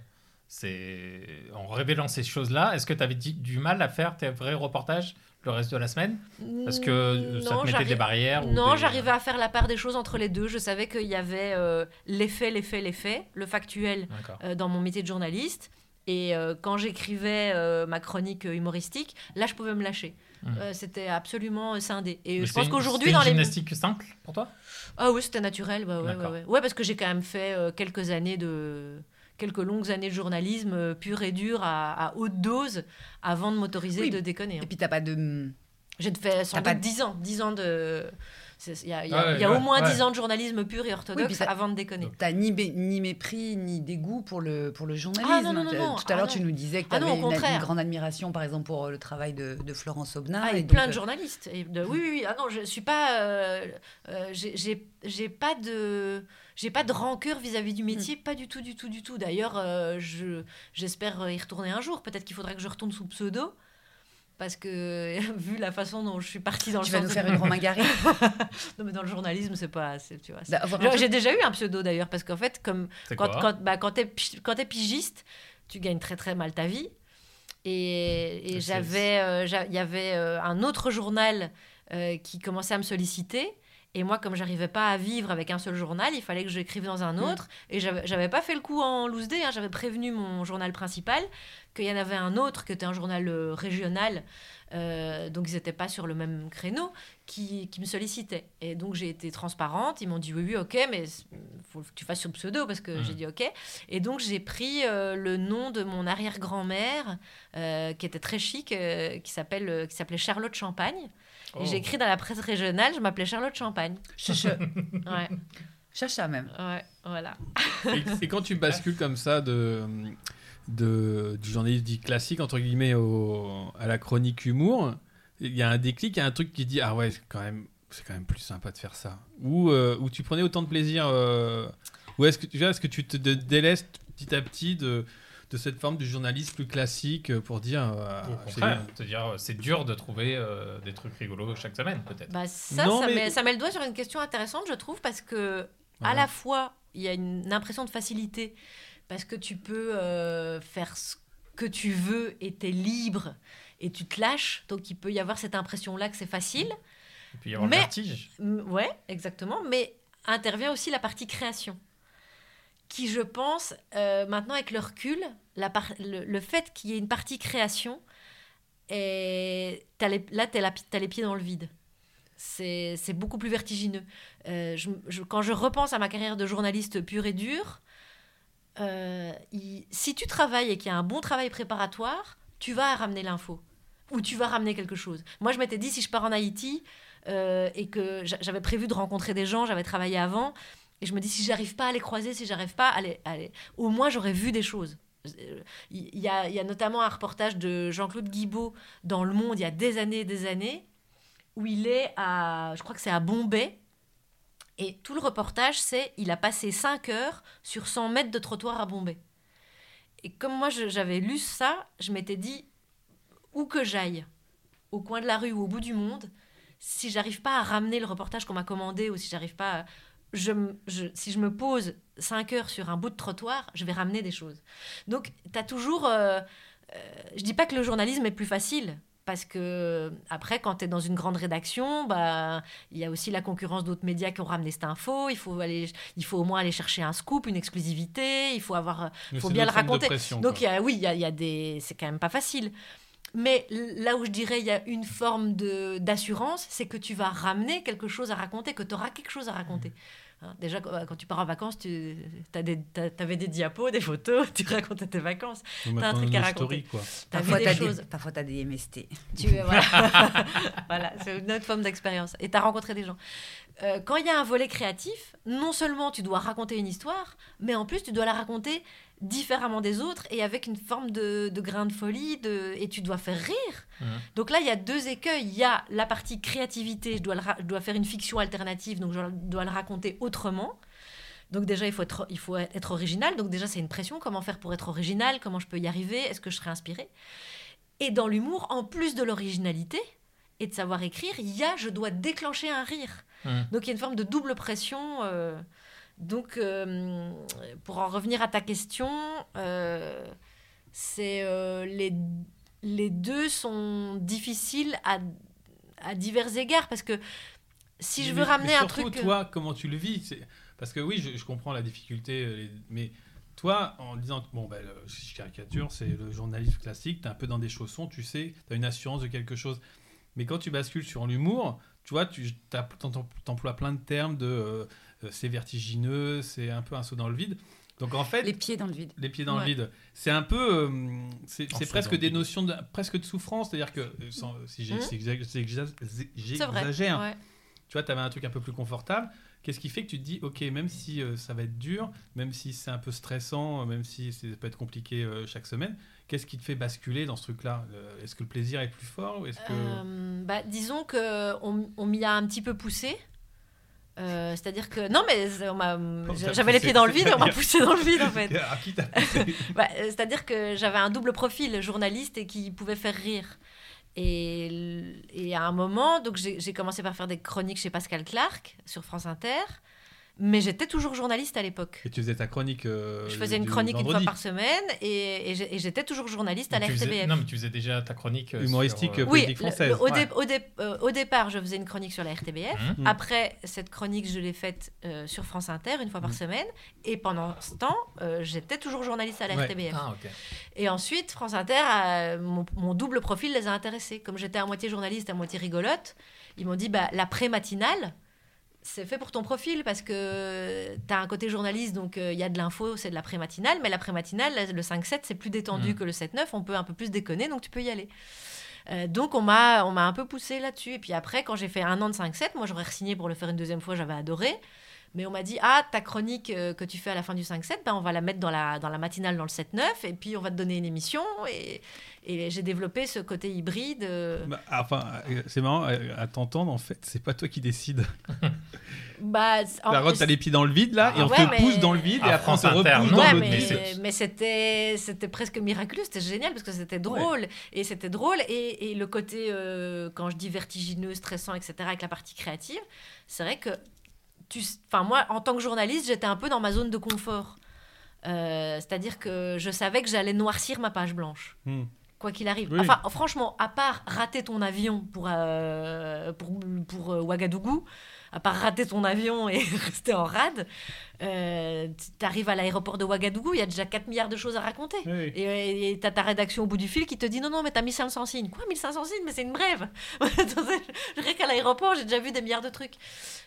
ces- en révélant ces choses-là, est-ce que tu avais du mal à faire tes vrais reportages le reste de la semaine? Parce que euh, ça te mettait des barrières Non, des- j'arrivais à faire la part des choses entre les deux. Je savais qu'il y avait euh, l'effet, l'effet, l'effet, le factuel euh, dans mon métier de journaliste. Et euh, quand j'écrivais euh, ma chronique humoristique, là, je pouvais me lâcher. Mhm. Euh, c'était absolument euh, scindé. Et Mais je pense qu'aujourd'hui, c'était dans une les. gymnastique simple pour toi? Ah oui, c'était naturel. Bah, ouais, ouais, D'accord. ouais. Ouais, parce que j'ai quand même fait euh, quelques années de quelques longues années de journalisme euh, pur et dur à, à haute dose avant de m'autoriser Oui. de déconner. hein. Et puis t'as pas de. J'ai fait sans T'as pas doute 10 ans, 10 ans de il y a, il y a- Ah ouais, il y a ouais, au moins ouais. 10 ans de journalisme pur et orthodoxe avant de déconner. T'as ni, ni mépris ni dégoût pour le, pour le journalisme. Ah, non, non, non, Tu- non. Tout à Ah, l'heure, tu nous disais que tu Ah non, avais une, grande admiration, par exemple, pour euh, le travail de, de Florence Aubenas. Ah, et et donc, plein de euh, journalistes. Et de, oui, oui, oui. Ah non, je suis pas. euh, euh, j'ai- pas de. J'ai pas de rancœur vis-à-vis du métier, Mm. pas du tout, du tout, du tout. D'ailleurs, euh, je j'espère y retourner un jour. Peut-être qu'il faudrait que je retourne sous pseudo, parce que vu la façon dont je suis partie dans Tu le vas sens nous de- faire une Romain Gary. Non, mais dans le journalisme, c'est pas. Tu vois. peu- J'ai déjà eu un pseudo d'ailleurs, parce qu'en fait, comme quand, quand, bah, quand t'es pi- quand t'es pigiste, tu gagnes très très mal ta vie. Et, et C'est- j'avais, euh, il y avait euh, un autre journal euh, qui commençait à me solliciter. Et moi, comme j'arrivais pas à vivre avec un seul journal, il fallait que j'écrive dans un autre. Et j'avais pas fait le coup en loose day. hein. J'avais prévenu mon journal principal qu'il y en avait un autre qui était un journal euh, régional. euh, donc ils n'étaient pas sur le même créneau qui, qui me sollicitait. Et donc j'ai été transparente. Ils m'ont dit oui, oui, ok, mais il faut que tu fasses sur pseudo parce que j'ai dit ok. Et donc j'ai pris euh, le nom de mon arrière-grand-mère qui était très chic, qui s'appelle qui s'appelait Charlotte Champagne. Oh. Et j'ai écrit dans la presse régionale, je m'appelais Charlotte Champagne. Chacha. Ouais, Chacha même. ouais, voilà. Et, et quand tu bascules comme ça de, de, du journalisme dit classique, entre guillemets, au, à la chronique humour, il y a un déclic, il y a un truc qui dit Ah ouais, c'est quand même, c'est quand même plus sympa de faire ça. Ou euh, où tu prenais autant de plaisir euh, Ou est-ce que, tu vois, est-ce que tu te dé- délestes petit à petit de, de cette forme du journalisme plus classique pour dire euh, c'est-à-dire c'est dur de trouver euh, des trucs rigolos chaque semaine, peut-être. Bah, ça, Non, ça, mais- met, ça met le doigt sur une question intéressante, je trouve, parce que à la fois, il y a une impression de facilité, parce que tu peux euh, faire ce que tu veux et tu es libre et tu te lâches, donc il peut y avoir cette impression-là que c'est facile. Et puis il y avoir Mais- le vertige. Ouais, exactement, mais intervient aussi la partie création, qui, je pense, euh, maintenant avec le recul, le, fait qu'il y ait une partie création, et les- là, tu as les pieds dans le vide. C'est beaucoup plus vertigineux. Euh, quand je repense à ma carrière de journaliste pure et dure, euh, si tu travailles et qu'il y a un bon travail préparatoire, tu vas ramener l'info ou tu vas ramener quelque chose. Moi, je m'étais dit, si je pars en Haïti et que j'a- j'avais prévu de rencontrer des gens, j'avais travaillé avant, et je me dis, si j'arrive pas à les croiser, si j'arrive pas à les, Au moins, j'aurais vu des choses. Euh, Il y, a, il y a notamment un reportage de Jean-Claude Guibaud dans Le Monde il y a des années et des années, où il est à, je crois que c'est à Bombay, et tout le reportage, c'est il a passé 5 heures sur 100 mètres de trottoir à Bombay. Et comme moi, j'avais lu ça, je m'étais dit, où que j'aille, au coin de la rue ou au bout du monde, si j'arrive pas à ramener le reportage qu'on m'a commandé ou si j'arrive pas, à- je, me- je- si je me pose 5 heures sur un bout de trottoir, je vais ramener des choses. Donc, tu as toujours. euh, euh, je dis pas que le journalisme est plus facile. Parce que, après, quand tu es dans une grande rédaction, bah, il y a aussi la concurrence d'autres médias qui ont ramené cette info. Il faut, aller, il faut au moins aller chercher un scoop, une exclusivité. Il faut, avoir, Mais faut bien le raconter. pression, Donc, quoi. il y a, oui, il y a, il y a des. C'est quand même pas facile. Mais là où je dirais il y a une forme d'assurance, c'est que tu vas ramener quelque chose à raconter, que tu auras quelque chose à raconter. Hein, déjà, quand euh, quand tu pars en vacances, tu avais des diapos, des photos, tu racontais tes vacances. Ou T'as un truc à raconter. quoi. Tu as Parfois, des des, parfois, t'as des MST. Tu, voilà, Voilà, c'est une autre forme d'expérience. Et tu as rencontré des gens. Euh, quand il y a un volet créatif, non seulement tu dois raconter une histoire, mais en plus tu dois la raconter différemment des autres et avec une forme de, de grain de folie de, et tu dois faire rire. Mhm. Donc là, il y a deux écueils. Il y a la partie créativité, je dois, le je dois faire une fiction alternative, donc je dois le raconter autrement. Donc déjà, il faut être, il faut être original. Donc déjà, c'est une pression. Comment faire pour être original? Comment je peux y arriver? Est-ce que je serai inspiré? Et dans l'humour, en plus de l'originalité et de savoir écrire, il y a je dois déclencher un rire. Mhm. Donc il y a une forme de double pression. euh, donc euh, pour en revenir à ta question, euh, c'est euh, les, les deux sont difficiles à, à divers égards parce que si je veux ramener mais un surtout, truc... euh, toi, comment tu le vis? Parce que oui, je, je comprends la difficulté, mais toi, en disant, bon, ben, si je caricature, c'est le journalisme classique, tu es un peu dans des chaussons, tu sais, tu as une assurance de quelque chose. Mais quand tu bascules sur l'humour, tu vois, tu emploies plein de termes de c'est vertigineux, c'est un peu un saut dans le vide. Donc en fait, Les pieds dans le vide. les pieds dans Ouais. le vide. C'est un peu, euh, c'est presque des notions de, presque de souffrance, c'est-à-dire que euh, sans- si vrai. j'exagère, ouais. tu vois, tu avais un truc un peu plus confortable. Qu'est-ce qui fait que tu te dis, ok, même si euh, ça va être dur, même si c'est un peu stressant, euh, même si ça peut être compliqué euh, chaque semaine, qu'est-ce qui te fait basculer dans ce truc-là Euh, Est-ce que le plaisir est plus fort ou est-ce que Euh, bah, disons que on, on m'y a un petit peu poussé. Euh, C'est-à-dire que non mais j'avais les pieds dans le vide, on m'a poussé dans le vide en fait. Bah, euh, C'est-à-dire que j'avais un double profil, journaliste et qui pouvait faire rire. Et, et à un moment, donc j'ai j'ai commencé par faire des chroniques chez Pascal Clark sur France Inter. Mais j'étais toujours journaliste à l'époque. Et tu faisais ta chronique. euh, Je faisais une chronique une fois par semaine et, j'étais toujours journaliste à la faisais- RTBF. Non, mais tu faisais déjà ta chronique. euh, Humoristique, sur, euh, Oui, politique le- française. le- au, Ouais. dé- au dé- euh, au départ, je faisais une chronique sur la RTBF. Mhm. Après, cette chronique, je l'ai faite euh, sur France Inter une fois par semaine. Et pendant ce temps, euh, j'étais toujours journaliste à la Ouais. RTBF. Ah, ok. Et ensuite, France Inter, a- mon, mon double profil les a intéressés. Comme j'étais à moitié journaliste, à moitié rigolote, ils m'ont dit bah, la pré-matinale, c'est fait pour ton profil parce que tu as un côté journaliste, donc euh, il y a de l'info, c'est de la pré-matinale. Mais la pré-matinale, le 5-7, c'est plus détendu Mm. que le 7-9. On peut un peu plus déconner, donc tu peux y aller. Euh, donc on m'a on m'a un peu poussé là-dessus et puis après quand j'ai fait un an de 5-7 moi j'aurais signé pour le faire une deuxième fois j'avais adoré mais on m'a dit ah ta chronique euh, que tu fais à la fin du 5-7 ben, on va la mettre dans la, dans la matinale dans le 7-9 et puis on va te donner une émission et, et j'ai développé ce côté hybride euh, Bah, enfin, euh, c'est marrant, à t'entendre, en fait, c'est pas toi qui décides. bah, en- La rote, t'as les pieds dans le vide, là, et Ah on ouais, te mais- pousse dans le vide, et après on te repousse dans Ouais, l'autre mais, vide. mais c'était c'était presque miraculeux, c'était génial parce que c'était drôle et c'était drôle et, et le côté euh, quand je dis vertigineux, stressant, etc. avec la partie créative, c'est vrai que tu, enfin moi en tant que journaliste j'étais un peu dans ma zone de confort, Euh, c'est-à-dire que je savais que j'allais noircir ma page blanche. Hmm. Quoi qu'il arrive. Oui. Enfin, franchement, à part rater ton avion pour, euh, pour, pour euh, Ouagadougou, à part rater ton avion et rester en rade, euh, tu arrives à l'aéroport de Ouagadougou, il y a déjà 4 milliards de choses à raconter. Oui. Et et t'as ta rédaction au bout du fil qui te dit non, non, mais t'as 1500 signes. Quoi, 1500 signes? Mais c'est une brève Je dirais qu'à l'aéroport, j'ai déjà vu des milliards de trucs.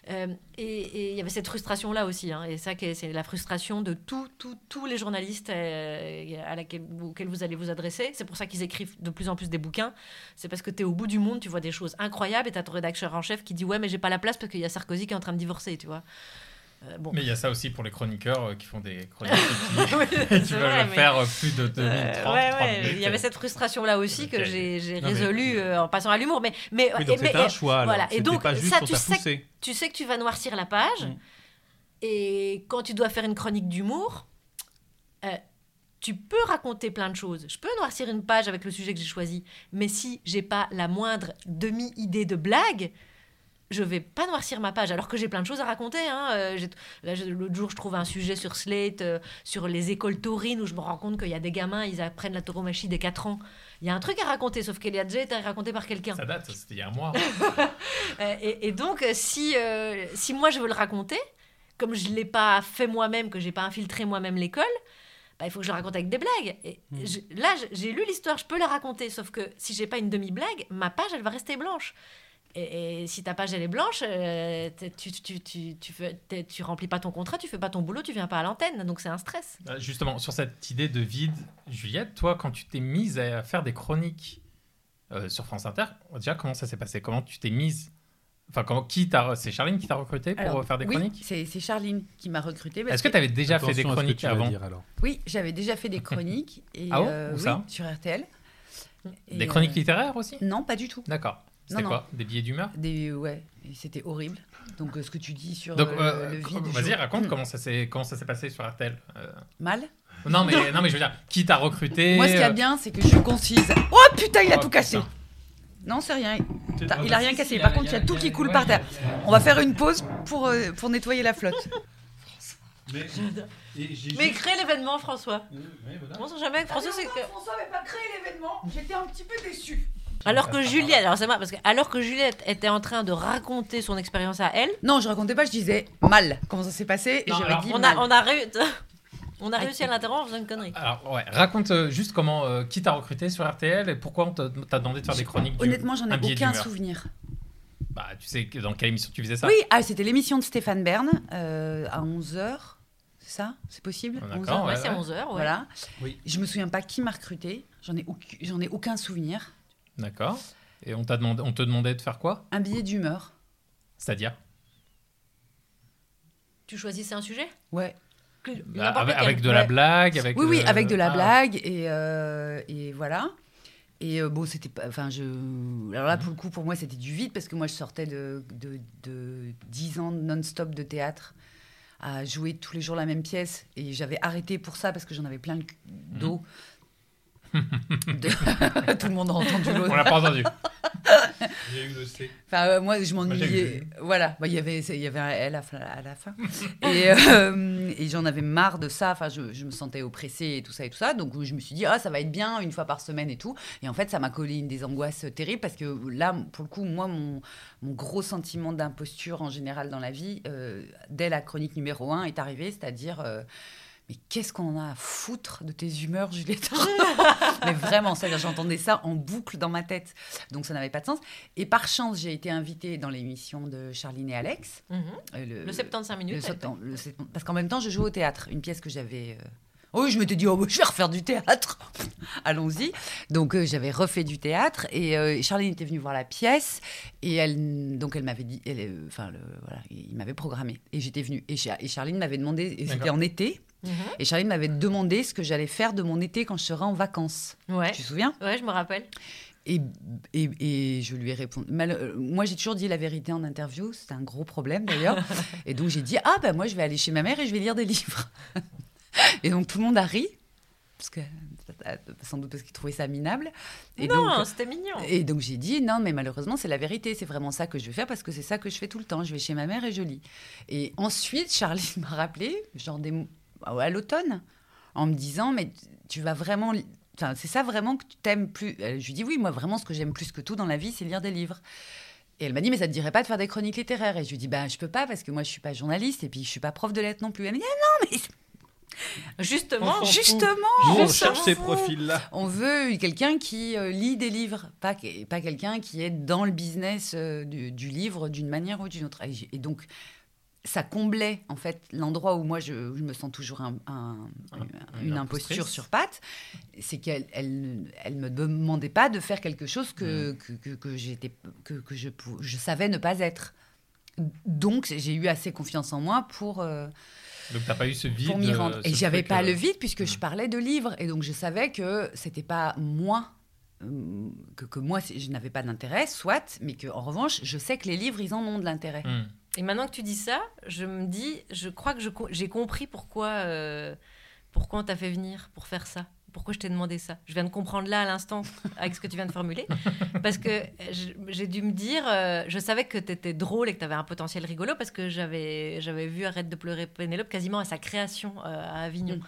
Euh, et il y avait cette frustration-là aussi. hein. et ça, c'est la frustration de tous tous tous les journalistes euh, à laquelle, auxquels vous allez vous adresser. C'est pour ça qu'ils écrivent de plus en plus des bouquins. C'est parce que tu es au bout du monde, tu vois des choses incroyables et tu as ton rédacteur en chef qui dit Ouais, mais j'ai pas la place parce qu'il y a Sarkozy qui est en train de divorcer, tu vois. Euh, bon. Mais il y a ça aussi pour les chroniqueurs euh, qui font des chroniques qui, qui veulent vrai, faire euh, plus de 2 minutes Euh, 30, ouais, 3 ouais, minutes. il y avait cette frustration là aussi que j'ai j'ai Non, mais- résolu euh, en passant à l'humour. Mais, mais, Oui, et- donc mais- un choix, alors. voilà. Et donc, ça, tu sais, poussé. tu sais que tu vas noircir la page. Mm. Et quand tu dois faire une chronique d'humour, euh, tu peux raconter plein de choses. Je peux noircir une page avec le sujet que j'ai choisi. Mais si j'ai pas la moindre demi-idée de blague, je vais pas noircir ma page. Alors que j'ai plein de choses à raconter. hein. Euh, là, L'autre jour, je trouve un sujet sur Slate, euh, sur les écoles taurines, où je me rends compte qu'il y a des gamins, ils apprennent la tauromachie dès 4 ans. Il y a un truc à raconter, sauf qu'elle a déjà été racontée par quelqu'un. Ça date, c'était il y a un mois. Euh, et, et donc, si, euh, si moi je veux le raconter, comme je ne l'ai pas fait moi-même, que j'ai pas infiltré moi-même l'école, bah, il faut que je le raconte avec des blagues. Et je- là, j'ai lu l'histoire, je peux la raconter, sauf que si j'ai pas une demi-blague, ma page, elle va rester blanche. Et, et si ta page, elle est blanche, euh, tu, tu, tu, tu, fais- tu remplis pas ton contrat, tu fais pas ton boulot, tu viens pas à l'antenne. Donc c'est un stress. Euh, Justement, sur cette idée de vide, Juliette, toi, quand tu t'es mise à faire des chroniques euh, sur France Inter, déjà, comment ça s'est passé? Comment tu t'es mise? Enfin, comment, qui t'a, c'est Charline qui t'a recruté pour Alors, faire des oui, chroniques? c'est c'est Charline qui m'a recrutée. parce Est-ce que tu avais déjà fait des chroniques avant? dire, alors. Oui, j'avais déjà fait des chroniques. Et, Ah bon? Euh, Où oui, ça sur RTL. Et, Des chroniques euh, littéraires aussi? Non, pas du tout. D'accord. C'était quoi Des billets d'humeur? Des, ouais, c'était horrible. Donc euh, ce que tu dis sur Donc, euh, euh, le vide. vas-y, je- raconte Hmm. comment ça s'est comment ça s'est passé sur RTL. Euh, Mal? Non, mais non, mais je veux dire, qui t'a recruté? Moi, ce qu'il y a bien, c'est que je suis concise. Oh putain, il a oh, tout cassé. putain. Non, c'est rien. Il Ah, a rien cassé. Par contre, il y a tout qui coule par terre. On va faire une pause pour, euh, pour nettoyer la flotte. Mais, Mais crée l'événement, François. Ouais, voilà. On sait jamais que François, c'est que. François n'avait pas créé l'événement. J'étais un petit peu déçue. Alors que Juliette, alors c'est marrant, parce que alors que Juliette était en train de raconter son expérience à elle, Non, je racontais pas, je disais mal. Comment ça s'est passé Et Non, j'avais alors, dit on mal. a, on a, réu- on a réussi à l'interrompre en faisant une connerie. Alors, ouais, raconte euh, juste comment, euh, qui t'a recruté sur RTL et pourquoi on t'a t'a demandé de faire des chroniques. du- Honnêtement, j'en ai aucun souvenir. Bah, tu sais que- dans quelle émission tu faisais ça Oui, ah, c'était l'émission de Stéphane Bern euh, à 11h. C'est ça? C'est possible? Ah, 11 d'accord, heures? ouais, ouais, c'est ouais. 11h. Ouais. Voilà. Oui. Je me souviens pas qui m'a recruté. J'en ai, aucun- j'en ai aucun souvenir. D'accord. Et on, t'a demandé, on te demandait de faire quoi? Un billet d'humeur. C'est-à-dire? Tu choisissais un sujet? Ouais. Bah, avec, de la Ouais. blague avec Oui, oui, euh, avec de la ah, blague et, euh, et voilà. Et euh, bon, c'était pas. Enfin, je. Alors là, pour le coup, pour moi, c'était du vide parce que moi, je sortais de, de, de 10 ans non-stop de théâtre à jouer tous les jours la même pièce et j'avais arrêté pour ça parce que j'en avais plein le cul- Mhm. De- Tout le monde a entendu l'autre. On l'a pas entendu. J'ai eu le C. Enfin, euh, moi, je m'ennuyais. Voilà, Bah, il y avait, il y avait un L à, la fin. et euh, et j'en avais marre de ça. Enfin, je, je me sentais oppressée et tout ça et tout ça. Donc, je me suis dit, ah, ça va être bien une fois par semaine et tout. Et en fait, ça m'a collé une des angoisses terribles parce que là, pour le coup, moi, mon, mon gros sentiment d'imposture en général dans la vie, euh, dès la chronique numéro 1 est arrivé, c'est-à-dire. Mais qu'est-ce qu'on a à foutre de tes humeurs, Juliette Mais vraiment, c'est-à-dire, j'entendais ça en boucle dans ma tête. Donc, ça n'avait pas de sens. Et par chance, j'ai été invitée dans l'émission de Charline et Alex. Mhm. Euh, Le 75 minutes. le le parce qu'en même temps, je jouais au théâtre, une pièce que j'avais. euh, Oh oui, je m'étais dit, oh, je vais refaire du théâtre. Allons-y. Donc, euh, j'avais refait du théâtre et euh, Charline était venue voir la pièce et elle, donc elle m'avait dit, euh, enfin, voilà, il m'avait programmé et j'étais venue. Et, Cha- et Charline m'avait demandé, c'était en été, Mhm. et Charline m'avait demandé ce que j'allais faire de mon été quand je serais en vacances. Ouais. Tu te souviens? Ouais, je me rappelle. et, et, et je lui ai répondu. Mal- euh, moi, j'ai toujours dit la vérité en interview. C'était un gros problème d'ailleurs. et donc, j'ai dit Ah, ben moi, je vais aller chez ma mère et je vais lire des livres. et donc, tout le monde a ri. Parce que, sans doute parce qu'il trouvait ça minable. Et non, c'était mignon. et donc j'ai dit non, mais malheureusement c'est la vérité, c'est vraiment ça que je vais faire parce que c'est ça que je fais tout le temps. Je vais chez ma mère et je lis. Et ensuite Charlie m'a rappelé, genre des, à l'automne, en me disant mais tu vas vraiment, enfin c'est ça vraiment que tu t'aimes plus. Je lui dis oui, moi vraiment ce que j'aime plus que tout dans la vie c'est lire des livres. Et elle m'a dit mais ça te dirait pas de faire des chroniques littéraires? Et je lui dis bah je peux pas parce que moi je suis pas journaliste et puis je suis pas prof de lettres non plus. Elle m'a dit ah non mais Justement, justement Nous, on cherche ces profils-là. on veut quelqu'un qui euh, lit des livres, pas, pas quelqu'un qui est dans le business euh, du, du livre d'une manière ou d'une autre. Et donc, ça comblait en fait l'endroit où moi je, je me sens toujours un- un- une imposture sur pattes, c'est qu'elle elle, elle me demandait pas de faire quelque chose que, Mm. que, que, que j'étais que, que je, je savais ne pas être. Donc j'ai eu assez confiance en moi pour euh, Donc, t'as pas eu ce vide. pour m'y euh, rendre. ce Et j'avais pas euh, le vide puisque Mm. je parlais de livres. Et donc je savais que c'était pas moi, euh, que, que moi je n'avais pas d'intérêt, soit, mais que en revanche, je sais que les livres, ils en ont de l'intérêt. hmm. Et maintenant que tu dis ça, je me dis, je crois que j'ai compris pourquoi, euh, pourquoi on t'a fait venir pour faire ça. Pourquoi je t'ai demandé ça? Je viens de comprendre là à l'instant avec ce que tu viens de formuler. Parce que j'ai dû me dire, euh, je savais que tu étais drôle et que tu avais un potentiel rigolo parce que j'avais j'avais vu Arrête de pleurer Pénélope quasiment à sa création euh, à Avignon. Mm.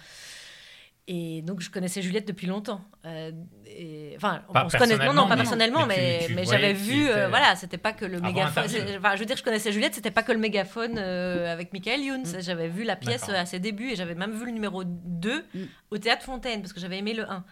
Et donc je connaissais Juliette depuis longtemps. Euh, et, enfin, Pas on se connaît. Non, non, pas mais- personnellement, mais mais, j'avais vu. euh, voilà, c'était pas que le mégaphone. Enfin, je veux dire, je connaissais Juliette, c'était pas que le mégaphone euh, avec Michael Youn. J'avais vu la pièce à ses débuts et j'avais même vu le numéro 2 Mm. au théâtre Fontaine parce que j'avais aimé le 1.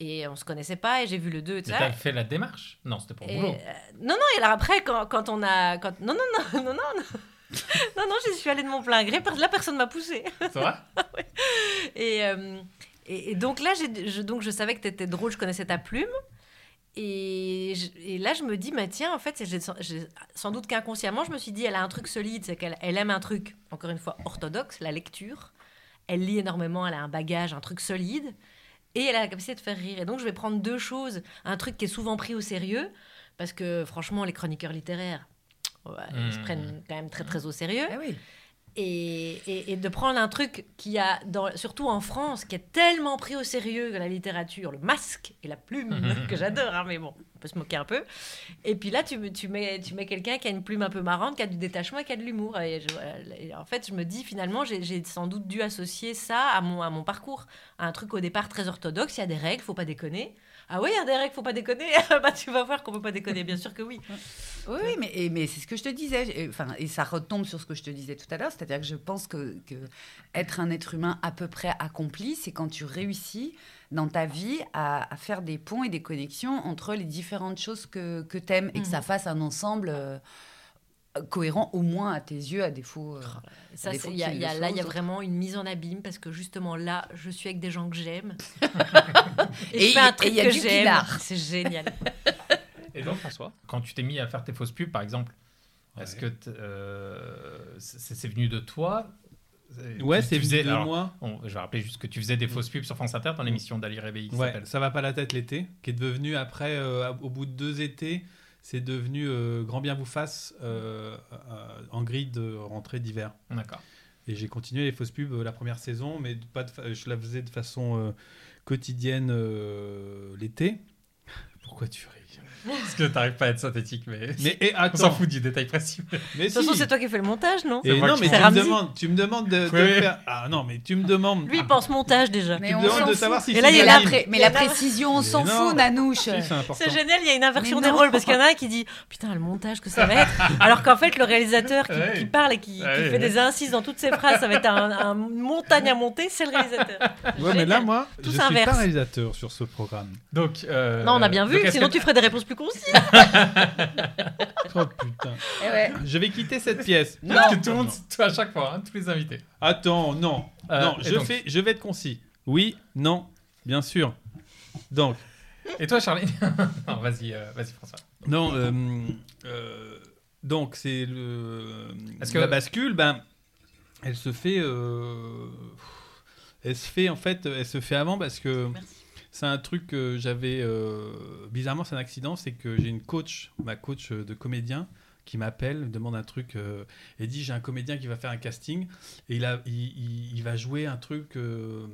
Et on se connaissait pas et j'ai vu le 2 et tout ça. t'as fait la démarche? Non, c'était pour le boulot. euh, non, non, et alors après, quand, quand on a. Quand, non, non, non, non, non, non. non, non, j'y suis allée de mon plein gré. Là, personne m'a poussée. C'est vrai? Et, euh, et, et donc là, je, donc je savais que tu étais drôle, je connaissais ta plume. Et, je- et là, je me dis, mais tiens, en fait, c'est- j'ai j'ai- sans doute qu'inconsciemment, je me suis dit, elle a un truc solide, c'est qu'elle elle aime un truc, encore une fois, orthodoxe, la lecture. Elle lit énormément, elle a un bagage, un truc solide. Et elle a la capacité de faire rire. Et donc, je vais prendre deux choses. Un truc qui est souvent pris au sérieux, parce que franchement, les chroniqueurs littéraires, ils se Mmh. prennent quand même très, très au sérieux Ah oui. et, et- et de prendre un truc qui a, dans, surtout en France, qui est tellement pris au sérieux que la littérature, le masque et la plume, que j'adore, hein, mais bon, on peut se moquer un peu. Et puis là, tu, me- tu mets, tu mets quelqu'un qui a une plume un peu marrante, qui a du détachement et qui a de l'humour. Et, en fait, je me dis, finalement, j'ai j'ai sans doute dû associer ça à mon, à mon parcours. À un truc au départ très orthodoxe, il y a des règles, faut pas déconner. Ah oui, il y a des règles, faut pas déconner. bah, tu vas voir qu'on peut pas déconner, bien sûr que oui. Oui, mais, et- mais c'est ce que je te disais. Et, Enfin, et ça retombe sur ce que je te disais tout à l'heure. C'est-à-dire que je pense que, que être un être humain à peu près accompli, c'est quand tu réussis dans ta vie à, à faire des ponts et des connexions entre les différentes choses que, que tu aimes et que ça fasse un ensemble euh, cohérent, au moins à tes yeux, à défaut. euh, Ça, fois il y a- a- là, il y a vraiment une mise en abîme parce que justement là, je suis avec des gens que j'aime. et, Et je fais un truc y a que du j'aime. C'est génial. Et donc, François, quand tu t'es mis à faire tes fausses pubs, par exemple, est-ce que euh, c'est venu de toi? Ouais, c'est venu de alors, moi. on- je vais rappeler juste que tu faisais des fausses pubs sur France Inter dans l'émission d'Ali qui Ouais, ça va pas la tête l'été, qui est devenu après, euh, au bout de deux étés, c'est devenu euh, Grand bien vous fasse euh, euh, en grille de rentrée d'hiver. D'accord. Et j'ai continué les fausses pubs euh, la première saison, mais pas de fa- je la faisais de façon euh, quotidienne euh, l'été. Pourquoi tu ris Parce que t'arrives pas à être synthétique, mais. Mais et On s'en fout du détail précis. mais De toute façon, c'est toi qui fais le montage, non Et non, mais tu me demandes, tu me demandes de, de Oui, oui. faire. Ah non, mais tu me demandes. Lui, il pense montage déjà. Mais tu me on demandes s'en de fout. savoir si Et là, il y a Mais la pré- mais la précision, on s'en fout, Nanouche. C'est génial, il y a une inversion des rôles parce qu'il y en a un qui dit putain le montage que ça va être, alors qu'en fait le réalisateur qui, parle et qui, fait des incises dans toutes ses phrases, ça va être un, un montagne à monter, c'est le réalisateur. Ouais, mais là, moi, je suis pas réalisateur sur ce programme. Donc. euh, Non, on a bien vu, sinon que- tu ferais des réponses plus concises. Oh putain. Eh ouais. Je vais quitter cette pièce. Parce que tout le monde, toi, à chaque fois, hein, tous les invités. Attends, non. Euh, non, je, donc fais, je vais être concis. Oui, non, bien sûr. Donc, Et toi, Charlie? Non, vas-y, euh, vas-y, François. non, euh, euh, donc c'est le Est-ce que- la bascule, ben, elle se fait, euh, elle se fait en fait, elle se fait avant parce que c'est un truc que j'avais euh, bizarrement, c'est un accident, c'est que j'ai une coach, ma coach de comédien qui m'appelle, me demande un truc euh, et dit j'ai un comédien qui va faire un casting et il, a, il, il- il va jouer un truc euh,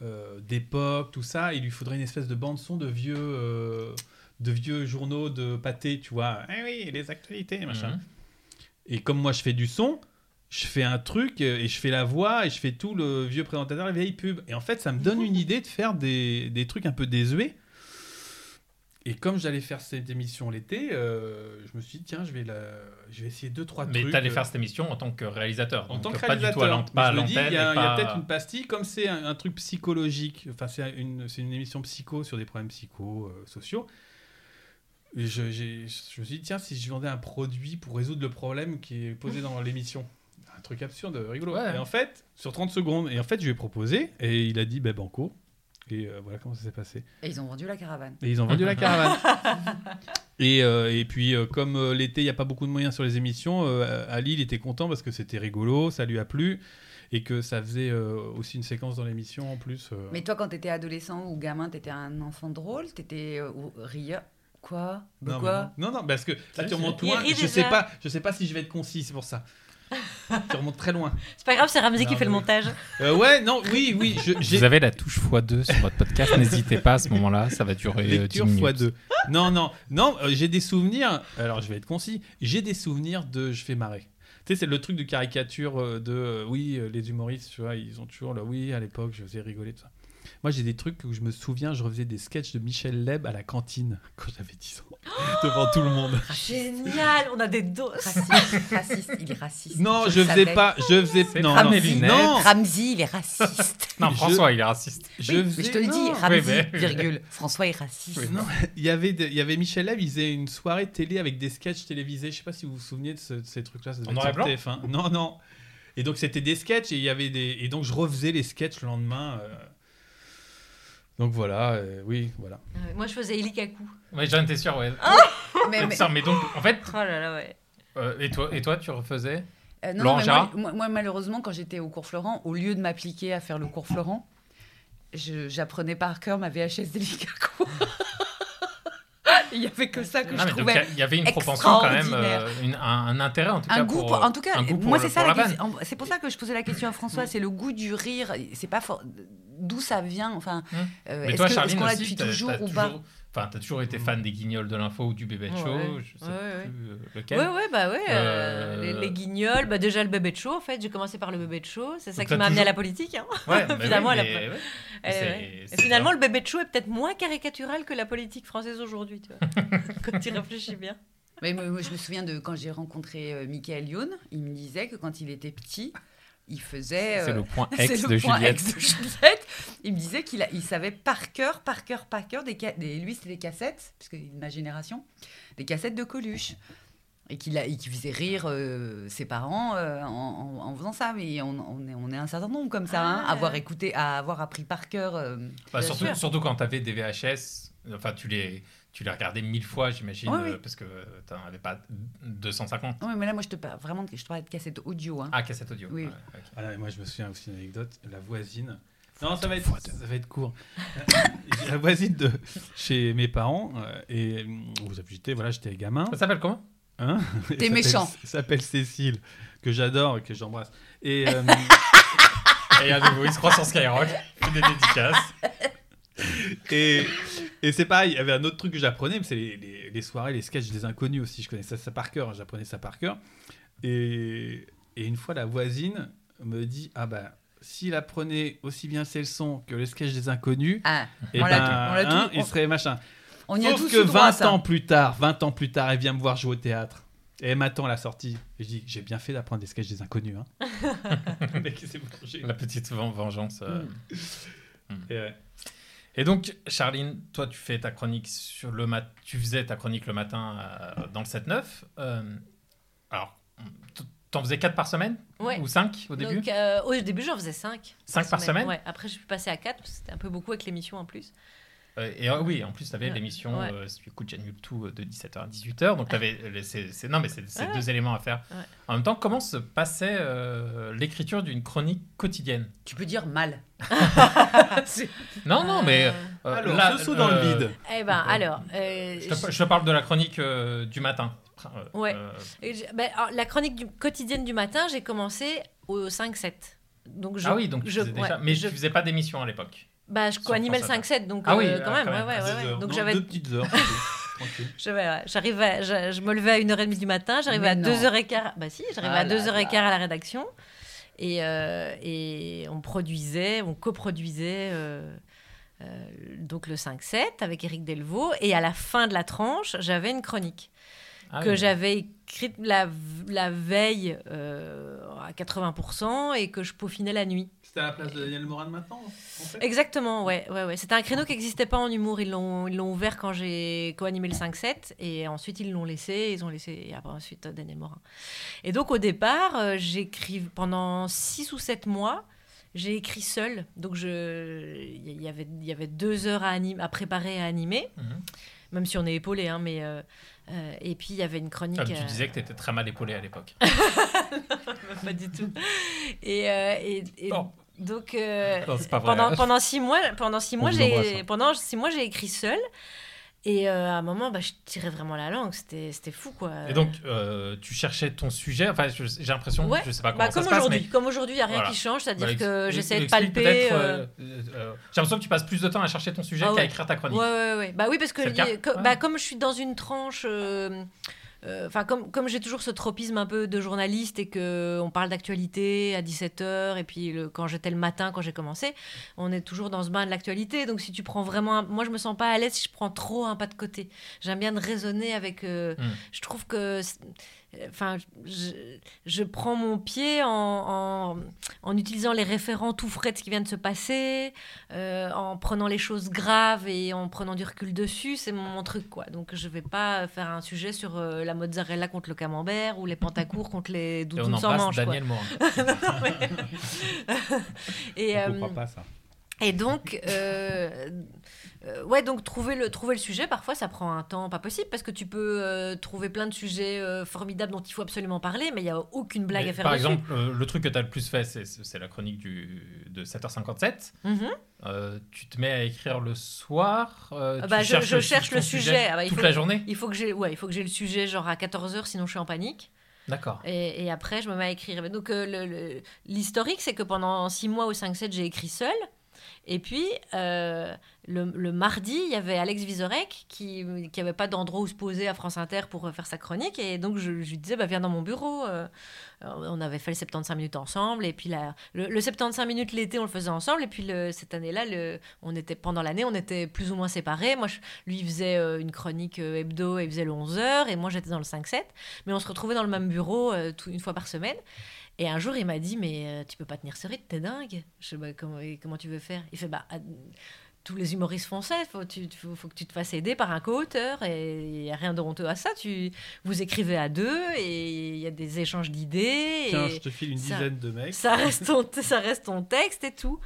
euh, d'époque, tout ça. Il lui faudrait une espèce de bande son de vieux, de vieux journaux de pâté, tu vois. Eh oui, les actualités, machin. Mhm. Et comme moi je fais du son, je fais un truc euh, et je fais la voix et je fais tout le vieux présentateur, la vieille pub. Et en fait, ça me donne une idée de faire des, des trucs un peu désuets. Et comme j'allais faire cette émission l'été, euh, je me suis dit, tiens, je vais, la... je vais essayer deux, trois Mais trucs. t'allais euh, faire cette émission en tant que réalisateur. en donc tant que pas du réalisateur. tout Mais pas il y a, peut-être une pastille, comme c'est un, un truc psychologique, enfin c'est une, c'est une émission psycho sur des problèmes psycho euh, sociaux. Et Je, j'ai- je me suis dit, tiens, si je vendais un produit pour résoudre le problème qui est posé dans l'émission. Un truc absurde, rigolo. Ouais. Et en fait, sur 30 secondes, et en fait, je lui ai proposé, et il a dit, ben banco. Et euh, voilà comment ça s'est passé. Et ils ont vendu la caravane. Et ils ont vendu la caravane. Et, euh, et puis, euh, comme euh, l'été, il n'y a pas beaucoup de moyens sur les émissions, euh, Ali, il était content parce que c'était rigolo, ça lui a plu, et que ça faisait euh, aussi une séquence dans l'émission en plus. euh. Mais toi, quand t'étais adolescent ou gamin, t'étais un enfant drôle T'étais euh, rieur? Quoi? Non, Quoi? non. non, non, parce que là, tu remontes loin. Je sais pas, je sais pas si je vais être concis, c'est pour ça. tu remontes très loin. C'est pas grave, c'est Ramsey qui fait le montage. Euh, ouais, non, oui, oui. je- j'ai- Vous avez la touche x2 sur votre podcast, n'hésitez pas à ce moment-là, ça va durer euh, 10 Lecture minutes. x2. Non, non, non, euh, j'ai des souvenirs. Alors, je vais être concis. J'ai des souvenirs de je fais marrer. Tu sais, c'est le truc de caricature euh, de euh, oui, euh, les humoristes, tu vois, ils ont toujours là, oui, à l'époque, je faisais rigoler, tout ça. Moi, j'ai des trucs où je me souviens, je refaisais des sketchs de Michel Leb à la cantine quand j'avais 10 ans, devant tout le monde. Génial, on a des doses. Raciste, raciste, il est raciste. Non, le je faisais pas, je faisais non, pas non, non, Ramsey, il est raciste. Non, Je- François, il est raciste. je Oui, mais faisais- je te le dis, Oui, mais- virgule. François est raciste. Non, il y avait de- il y avait Michel Leb, il faisait une soirée télé avec des sketchs télévisés. Je sais pas si vous vous souvenez de, ce- de ces trucs-là. et sur TF1. Non, non. Et donc c'était des sketchs et il y avait des et donc je refaisais les sketchs le lendemain. euh. Donc voilà, euh, oui, voilà. Euh, Moi, je faisais Elikaku. Ouais, j'en étais sûr, ouais. Mais, mais- Ça, mais donc, en fait, Oh là là, ouais. euh, et, toi, et toi, tu refaisais Euh, non, mais moi, moi- moi, malheureusement, quand j'étais au cours Florent, au lieu de m'appliquer à faire le cours Florent, j'apprenais par cœur ma VHS d'Elikaku. Il y avait que ça que Non, je mais trouvais. il y avait une propension quand même, euh, une- un, un intérêt en tout Un cas goût, pour, pour- en tout cas, un goût pour moi c'est ça C'est pour ça que je posais la question à François. C'est le goût du rire. C'est pas for- d'où ça vient. Enfin, Hum. euh, est-ce toi, que- est-ce Charline qu'on l'a depuis toujours ou pas toujours- Enfin, t'as toujours été fan des guignols de l'info ou du bébé Ouais. show, je sais Ouais, ouais. plus euh, lequel. Ouais, ouais, bah ouais. euh, Euh, Les, les guignols, bah déjà le bébé de show, en fait. J'ai commencé par le bébé de show. C'est ça Donc qui m'a amené à la politique. Hein. Ouais, Finalement, oui, mais ouais. Eh ouais. Et finalement, le bébé de show est peut-être moins caricatural que la politique française aujourd'hui, tu vois. quand tu réfléchis bien. Mais moi, moi, je me souviens de quand j'ai rencontré euh, Michael Youn. Il me disait que quand il était petit, il faisait. C'est euh, le point c'est ex le de point Juliette. ex de Juliette. Il me disait qu'il a- il savait par cœur, par cœur, par cœur des, des lui c'était des cassettes, puisque il est de ma génération, des cassettes de Coluche. Et qu'il a- et qu'il faisait rire euh, ses parents euh, en, en- en faisant ça. Mais on, on est, on est un certain nombre comme ça, hein, Ah. avoir écouté, à avoir appris par cœur. euh, Bah, surtout, sûr. surtout quand t'avais des VHS, enfin tu les, tu les regardais mille fois, j'imagine, oui. euh, parce que t'en avais pas 250. Non, mais là, moi, je te parle vraiment de, je te parlais de cassettes audio. Hein. Ah, cassette audio. Oui. Ah moi, je me souviens aussi d'une anecdote. La voisine. Non, ça va être, ça va être court. la voisine de chez mes parents. euh, et euh, vous j'étais, voilà, j'étais gamin. Ça s'appelle comment? Hein? T'es méchant. Elle s'appelle Cécile, que j'adore et que j'embrasse. Et euh, Et à nouveau, il se croit sur Skyrock, des dédicaces. et, Et c'est pareil, il y avait un autre truc que j'apprenais, mais c'est les, les- les soirées, les sketchs des inconnus aussi. Je connaissais ça par cœur, j'apprenais ça par cœur. Et, et une fois, la voisine me dit Ah ben, s'il apprenait aussi bien ses leçons que les sketchs des inconnus, Ah, et on ben, l'a tout- on l'a tout- hein, il serait machin. on y a Sauf tous que eu droit à 20 ça. ans plus tard, 20 ans plus tard, elle vient me voir jouer au théâtre. Et elle m'attend à la sortie. Et je dis J'ai bien fait d'apprendre des sketchs des inconnus. Hein. Le mec, il. La petite ven- vengeance. euh. Et ouais. Et donc, Charline, toi, tu fais ta chronique sur le mat. Tu faisais ta chronique le matin euh, dans le 7-9. Euh, alors, t'en faisais 4 par semaine? Ouais. Ou 5 au début? Donc, euh, au début, j'en faisais 5. Cinq par semaine Ouais. Après, je suis passée à 4 parce que c'était un peu beaucoup avec l'émission en plus. Euh, Et euh, oui, en plus, tu avais Ouais. l'émission Ouais. euh, si tu écoutes Janube Tout euh, de 17h à 18h. Donc, tu avais. Non, mais c'est c'est Ouais. deux éléments à faire. Ouais. En même temps, comment se passait euh, l'écriture d'une chronique quotidienne? Tu peux dire mal. Non, non, mais. Euh, euh, Alors, là, je saute dans euh, le vide. Eh ben, alors. euh, Je te, je te parle de la chronique euh, du matin. Euh, Ouais. euh, ben, alors, la chronique du, quotidienne du matin, j'ai commencé au 5-7. Donc je, ah oui, donc tu je, faisais déjà. ouais, mais je, tu faisais pas d'émission à l'époque. Bah, je co-animais le France Inter. 5-7, donc Ah oui, euh, ah, quand même. quand même, ouais, à ouais, 16 ouais. heures. Donc Non, j'avais deux petites heures. J'arrivais, je, je me levais à 1h30 du matin, j'arrivais à non. 2h15. Bah si, j'arrivais Ah à là 2h15 là. à la rédaction. Et, euh, et on produisait, on coproduisait euh, euh, donc le 5-7 avec Éric Delvaux. Et à la fin de la tranche, j'avais une chronique Ah que oui. j'avais écrite la, la veille euh, à 80% et que je peaufinais la nuit. C'était à la place de Daniel Morin maintenant en fait? Exactement, ouais, ouais, ouais. C'était un créneau qui n'existait pas en humour. Ils l'ont, ils l'ont ouvert quand j'ai co-animé le 5-7 et ensuite ils l'ont laissé. Ils ont laissé et après ensuite euh, Daniel Morin. Et donc au départ, euh, j'écris pendant 6 ou 7 mois. J'ai écrit seul, donc je, il y avait, il y avait deux heures à, anim- à préparer, à animer, Mhm. même si on est épaulé, hein, mais euh, euh, et puis il y avait une chronique. Ah, tu euh, disais que tu étais très mal épaulé à l'époque. pas du tout. Et, euh, et, et Non. donc Non, pendant pendant six mois, pendant six mois, j'ai hein. pendant six mois j'ai écrit seul. Et euh, à un moment, bah, je tirais vraiment la langue. C'était c'était fou quoi. Et donc, euh, tu cherchais ton sujet? Enfin, je- j'ai l'impression, Ouais. je sais pas comment bah, ça comme se passe, aujourd'hui, mais comme aujourd'hui, il y a rien Voilà. qui change, c'est-à-dire Bah, que j'essaie de palper. euh, euh, J'ai l'impression que tu passes plus de temps à chercher ton sujet Ah qu'à ouais. écrire ta chronique. Ouais, ouais, ouais. Bah oui, parce que Ouais. bah, comme je suis dans une tranche. Euh, euh, Enfin, comme, comme j'ai toujours ce tropisme un peu de journaliste et que on parle d'actualité à 17h, et puis le- quand j'étais le matin, quand j'ai commencé, on est toujours dans ce bain de l'actualité. Donc, si tu prends vraiment. un- Moi, je me sens pas à l'aise si je prends trop un pas de côté. J'aime bien de raisonner avec. euh, Mm. Je trouve que. Enfin, je, je prends mon pied en, en, en utilisant les référents tout frais de ce qui vient de se passer, euh, en prenant les choses graves et en prenant du recul dessus, c'est mon, mon truc quoi. Donc je vais pas faire un sujet sur euh, la mozzarella contre le camembert ou les pantacours contre les doudounes sans embrasse manches. quoi. Daniel Morin. Et, On euh, pas ça. et donc, euh, euh, ouais, donc trouver le, trouver le sujet, parfois, ça prend un temps pas possible parce que tu peux euh, trouver plein de sujets euh, formidables dont il faut absolument parler, mais il n'y a aucune blague Mais à faire Par dessus. exemple, le truc que tu as le plus fait, c'est- la chronique du, de 7h57. Mhm. Tu te mets à écrire le soir. Ah tu bah, je- cherche le sujet. Ah bah, toute faut- la journée. Il faut que j'ai ouais, il faut que j'ai le sujet genre à 14h, sinon je suis en panique. D'accord. Et, et après, je me mets à écrire. Donc, l'historique, c'est que pendant 6 mois au 5-7, j'ai écrit seul. Et puis, euh, le, mardi, il y avait Alex Vizorek qui n'avait pas d'endroit où se poser à France Inter pour euh, faire sa chronique. Et donc, je, lui disais, bah, viens dans mon bureau. Euh, on avait fait le 75 minutes ensemble. Et puis, le, le 75 minutes l'été, on le faisait ensemble. Et puis, cette année-là, pendant l'année, on était plus ou moins séparés. Moi, je- lui, faisait une chronique hebdo et il faisait le 11h. Et moi, j'étais dans le 5-7. Mais on se retrouvait dans le même bureau une fois par semaine. Et un jour, il m'a dit, mais euh, tu peux pas tenir ce rythme, t'es dingue. Je sais, bah, comment, comment tu veux faire? Il fait, bah, ah, tous les humoristes font ça, il faut, tu- faut, faut que tu te fasses aider par un co-auteur, et il n'y a rien de honteux à ça. Tu, vous écrivez à deux, et il y a des échanges d'idées. Tiens, et je te file une ça- dizaine de mecs. ça reste, ton, ça reste ton texte et tout.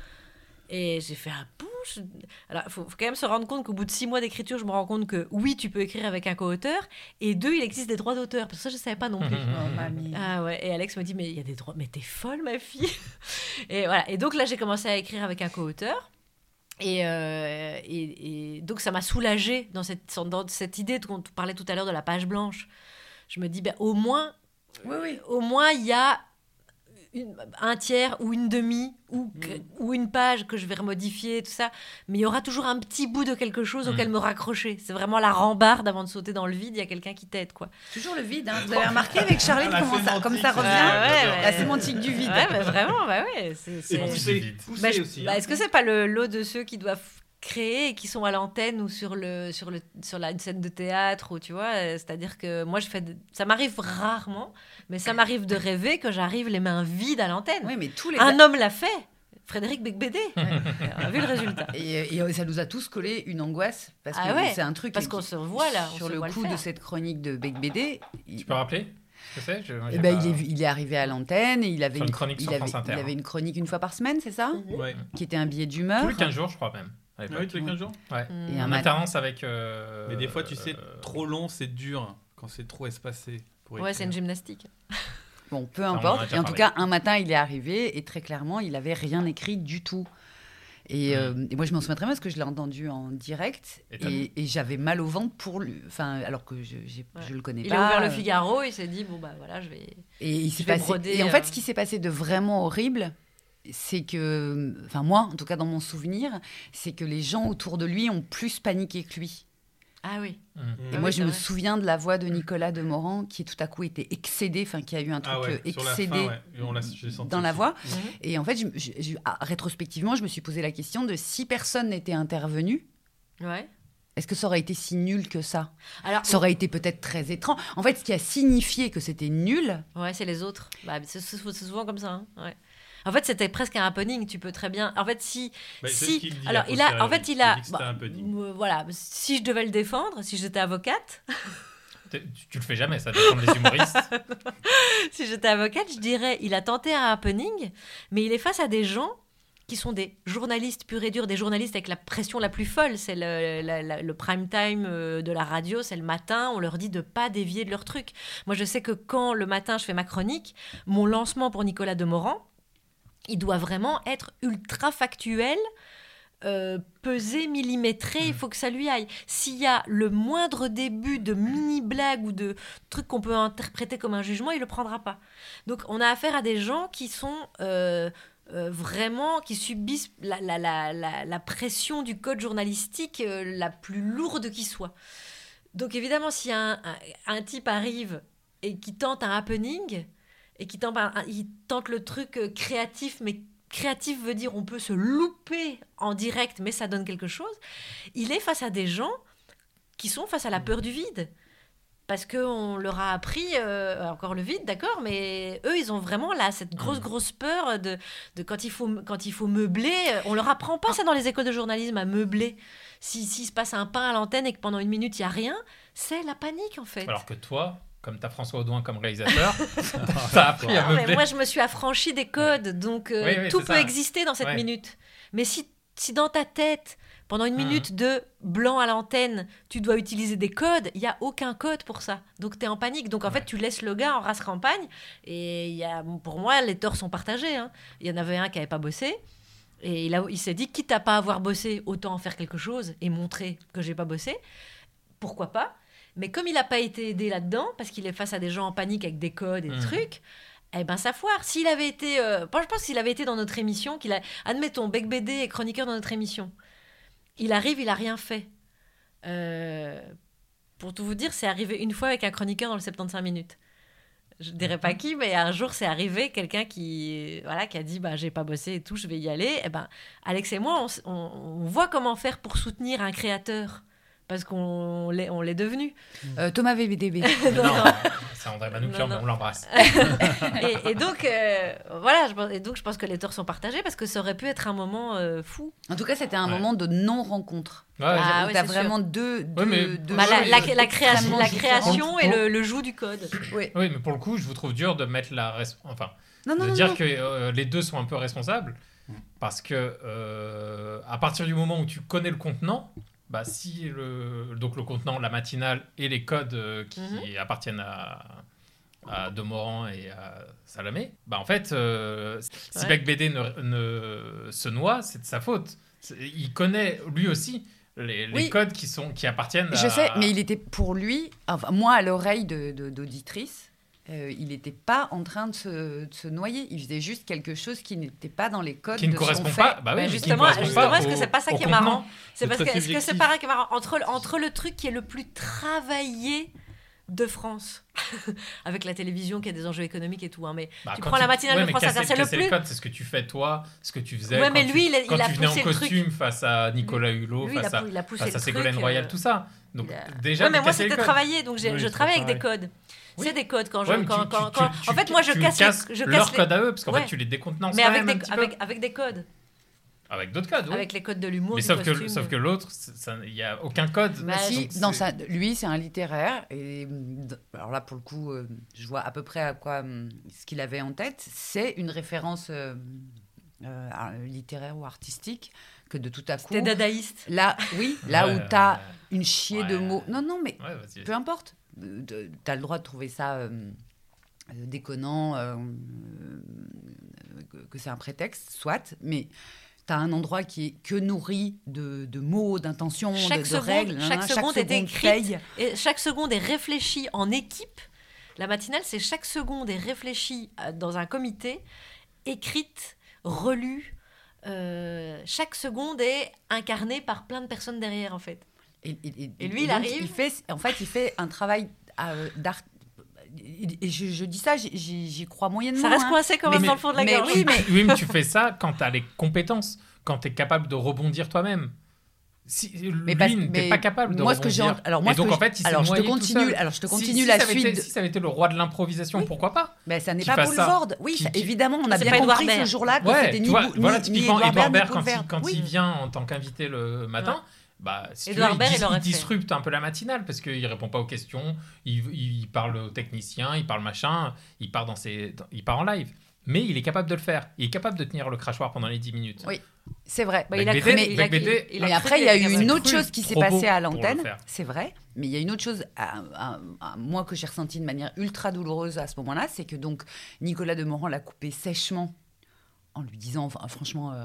Et j'ai fait un push. Alors, il faut, faut quand même se rendre compte qu'au bout de six mois d'écriture, je me rends compte que oui, tu peux écrire avec un co-auteur, et deux, il existe des droits d'auteur. Parce que ça, je ne savais pas non plus. Oh, mamie. Ah ouais, et Alex me dit, mais il y a des droits, mais t'es folle, ma fille. Et voilà, et donc là, j'ai commencé à écrire avec un co-auteur. Et, euh, et, et donc, ça m'a soulagée dans cette, dans cette idée dont on parlait tout à l'heure de la page blanche. Je me dis, ben, au moins, Oui, oui. au moins, il y a une- un tiers ou une demi ou, que- Mm. ou une page que je vais remodifier, tout ça. Mais il y aura toujours un petit bout de quelque chose Mm. auquel me raccrocher. C'est vraiment la rambarde avant de sauter dans le vide. Il y a quelqu'un qui t'aide, quoi. Toujours le vide. hein. Vous avez remarqué avec Charline La comment ça, comme ça c'est revient ouais, j'adore. ouais. La sémantique du vide. Ouais, mais vraiment, bah ouais. c'est- pousser, pousser Bah, je- aussi. bah, hein. Est-ce que c'est pas le lot de ceux qui doivent créer et qui sont à l'antenne ou sur le sur le sur la une scène de théâtre ou tu vois euh, c'est-à-dire que moi je fais de- ça m'arrive rarement mais ça m'arrive de rêver que j'arrive les mains vides à l'antenne Oui, mais tous les. un homme l'a fait Frédéric Becbédé on a vu le résultat Et, et ça nous a tous collé une angoisse parce Ah que ouais, c'est un truc parce qu'on se voit là on sur se le voit coup de cette chronique de Bec BD. il- Tu peux rappeler ce que c'est? Je- moi, eh ben, pas- il, est, il est arrivé à l'antenne et il avait Sur une chronique il sur avait, France Inter, il avait une chronique une fois par semaine, c'est ça? Ouais. Qui était un billet d'humeur. Tous les 15 jours, je crois même. Ah l'époque. oui, tous les 15 jours Ouais. Et un En mat- alternance avec. euh, Mais des fois, tu sais, euh, trop long, c'est dur quand c'est trop espacé. pour ouais c'est une gymnastique Bon, peu on en a importe. déjà Et en tout parlé. cas, un matin, il est arrivé et très clairement, il avait rien écrit du tout. Et, Mm. euh, et moi, je m'en souviens très bien parce que je l'ai entendu en direct Et t'as- et, et j'avais mal au ventre pour lui. Enfin, alors que je, j'ai- Ouais. je le connais il pas. a ouvert le Figaro il s'est dit bon bah voilà je vais Et il s'est vais passé. broder, et en fait, ce qui s'est passé de vraiment horrible, c'est que, enfin moi, en tout cas dans mon souvenir, c'est que les gens autour de lui ont plus paniqué que lui. ah oui mm. Et Ah moi, oui, je me vrai. souviens de la voix de Nicolas Demorand qui tout à coup était excédé, enfin qui a eu un truc Ah ouais, euh, la excédé fin, ouais. L'a- dans la voix. Mhm. Et en fait, je- je- je- ah, rétrospectivement, je me suis posé la question de si personne n'était intervenu, ouais est-ce que ça aurait été si nul que ça? Alors Ça aurait été peut-être très étrange. En fait, ce qui a signifié que c'était nul, Ouais, c'est les autres. Bah, c'est souvent comme ça. hein, ouais. En fait, c'était presque un happening. Tu peux très bien. En fait, si. Bah, si... dit Alors, il a. En fait, il a. bah, un happening. euh, voilà. Si je devais le défendre, si j'étais avocate, Tu, tu le fais jamais, ça dépend des humoristes. si j'étais avocate, je dirais il a tenté un happening, mais il est face à des gens qui sont des journalistes purs et durs, des journalistes avec la pression la plus folle. C'est le, la- la- le prime time euh, de la radio, c'est le matin, on leur dit de pas dévier de leur truc. Moi, je sais que quand le matin je fais ma chronique, mon lancement pour Nicolas Demorand, il doit vraiment être ultra factuel. euh, pesé, millimétré, il faut que ça lui aille. S'il y a le moindre début de mini-blague ou de truc qu'on peut interpréter comme un jugement, il le prendra pas. Donc on a affaire à des gens qui sont euh, euh, vraiment, qui subissent la, pression du code journalistique euh, la plus lourde qui soit. Donc évidemment, si un, un type arrive et qui tente un happening, et qui tente, il le truc euh, créatif, mais créatif veut dire on peut se louper en direct, mais ça donne quelque chose, il est face à des gens qui sont face à la peur du vide. Parce qu'on leur a appris, euh, encore le vide, d'accord, mais eux, ils ont vraiment là, cette grosse, grosse peur de, de quand, il faut, quand il faut meubler. euh, On leur apprend pas ça dans les écoles de journalisme, à meubler. Si- S'il se passe un pain à l'antenne et que pendant une minute, il n'y a rien, c'est la panique, en fait. Alors que toi, comme tu as François Audouin comme réalisateur, t'as appris à mais moi, je me suis affranchie des codes, donc euh, Oui, oui, tout peut ça. exister dans cette Ouais. minute. Mais si, si dans ta tête, pendant une Mhm. minute de blanc à l'antenne, tu dois utiliser des codes, il n'y a aucun code pour ça. Donc tu es en panique. Donc en fait, tu laisses le gars en race campagne. Et y a, pour moi, les torts sont partagés. hein. Il y en avait un qui n'avait pas bossé. Et il s'est dit, quitte à pas avoir bossé, autant en faire quelque chose et montrer que j'ai pas bossé. Pourquoi pas? Mais comme il n'a pas été aidé là-dedans, parce qu'il est face à des gens en panique avec des codes et des Mhm. trucs, eh ben ça foire. S'il avait été, euh, je pense s'il avait été dans notre émission, qu'il a, admettons, Bec BD est chroniqueur dans notre émission, il arrive, il a rien fait. Euh, pour tout vous dire, c'est arrivé une fois avec un chroniqueur dans le 75 minutes. Je dirais pas qui, mais un jour c'est arrivé quelqu'un qui voilà qui a dit bah j'ai pas bossé et tout, je vais y aller. Et ben Alex et moi on, s- on- on voit comment faire pour soutenir un créateur parce qu'on l'est on l'est devenu. euh, Thomas VBDB. Mais non, c'est André Manoukian, Non, mais non. on l'embrasse. et, et donc euh, voilà, je pense, et donc je pense que les torts sont partagés parce que ça aurait pu être un moment euh, fou. En tout cas, c'était un Ouais. moment de non-rencontre. Ouais, Ah, oui, t'as vraiment deux, deux, mais- deux Bah, la, choses la- la création, la et le, le joug du code. Oui. Oui, mais pour le coup, je vous trouve dur de mettre la. res- Enfin, Non, non, de non, dire non. que euh, les deux sont un peu responsables. Parce que euh, à partir du moment où tu connais le contenant, bah, si le, donc le contenant, la matinale et les codes euh, qui Mhm. appartiennent à, à Demorand et à Salamé, bah, en fait, euh, si Ouais. Bec BD ne, ne se noie, c'est de sa faute. Il connaît lui aussi les, les Oui. codes qui, sont, qui appartiennent à. Je sais, mais il était pour lui, enfin, moi à l'oreille de- de- d'auditrice, euh, il n'était pas en train de se, de se noyer. Il faisait juste quelque chose qui n'était pas dans les codes Qui ne de son correspond fait. pas. Bah oui, Bah, justement, justement, est-ce que c'est pas ça qui est marrant C'est parce que est-ce que c'est pas ça qui est marrant entre, entre le truc qui est le plus travaillé de France, avec la télévision qui a des enjeux économiques et tout, hein, mais Bah, tu prends la matinale ouais, de France Inter, c'est le plus- c'est ce que tu fais toi, ce que tu faisais. Ouais, quand mais tu- lui, il a- quand il a tu venais en costume face à Nicolas Hulot, il face à, il Ségolène Royal, euh, tout ça. Donc il a- déjà, Ouais, mais moi c'était codes. travaillé, donc Oui, je travaille avec des codes. Oui. C'est des codes quand je. Ouais, quand, tu- quand- tu- quand- tu- en fait, moi je casse, les, je leur casse les- code à eux, parce qu'en Ouais. fait, tu les décontenances mais quand avec même un des, petit peu. avec, avec des codes, Avec d'autres codes, oui. avec les codes de l'humour. Mais du sauf que, costume. sauf que l'autre, ça- il n'y a aucun code. Bah, Si, dans c'est- sa- lui, c'est un littéraire. Et alors là, pour le coup, euh, je vois à peu près à quoi mm, ce qu'il avait en tête. C'est une référence euh, euh, littéraire ou artistique que de tout à coup. T'es dadaïste. Là, oui, là Ouais, où tu as ouais. une chier de mots. Non, non, mais peu importe. Tu as le droit de trouver ça euh, euh, déconnant, euh, que- que c'est un prétexte, soit, mais tu as un endroit qui est que nourri de, de mots, d'intentions, de, Chaque règles. chaque hein, seconde est écrite. Et chaque seconde est réfléchie en équipe. La matinale, c'est chaque seconde est réfléchie dans un comité, écrite, relue. Euh, chaque seconde est incarnée par plein de personnes derrière, en fait. Et, et- Et lui, il donc, arrive. Il fait, en fait, il fait un travail euh, d'art. Et je, je dis ça, j'y- crois moyennement. Ça reste hein. coincé quand Mais- même dans le fond de la mais gorge. oui, mais- Oui, mais tu fais ça quand tu as les compétences, quand tu es capable de rebondir toi-même. Si, lui parce- n'était mais pas capable de moi, ce que j'ai alors, moi, Et donc que en je- fait, il alors, je te continue- alors, je te continue si la suite été- de- si ça avait été le roi de l'improvisation, pourquoi pas Ben, ça n'est pas ça. Boulevard. Oui, Qui- ça- qui- évidemment, on a bien compris ce jour-là que Ouais, c'était ni, vois, voilà ni- ni typiquement Édouard Edouard Baird, ni quand, il, quand Oui. il vient en tant qu'invité le matin. Ouais. Bah, si tu Édouard veux, il dis- il disrupte un peu la matinale parce qu'il répond pas aux questions, il, il parle aux techniciens, il parle machin, il part, dans ses, il part en live. Mais il est capable de le faire. Il est capable de tenir le crachoir pendant les 10 minutes. Oui, c'est vrai. Bah, il a BD, mais- il a- BD, il- Mais après, il y a eu une autre chose qui s'est passée à l'antenne, c'est vrai. Mais il y a une autre chose, à, à- à moi, que j'ai ressenti de manière ultra douloureuse à ce moment-là, c'est que donc Nicolas Demorand l'a coupé sèchement en lui disant, enfin, franchement, euh,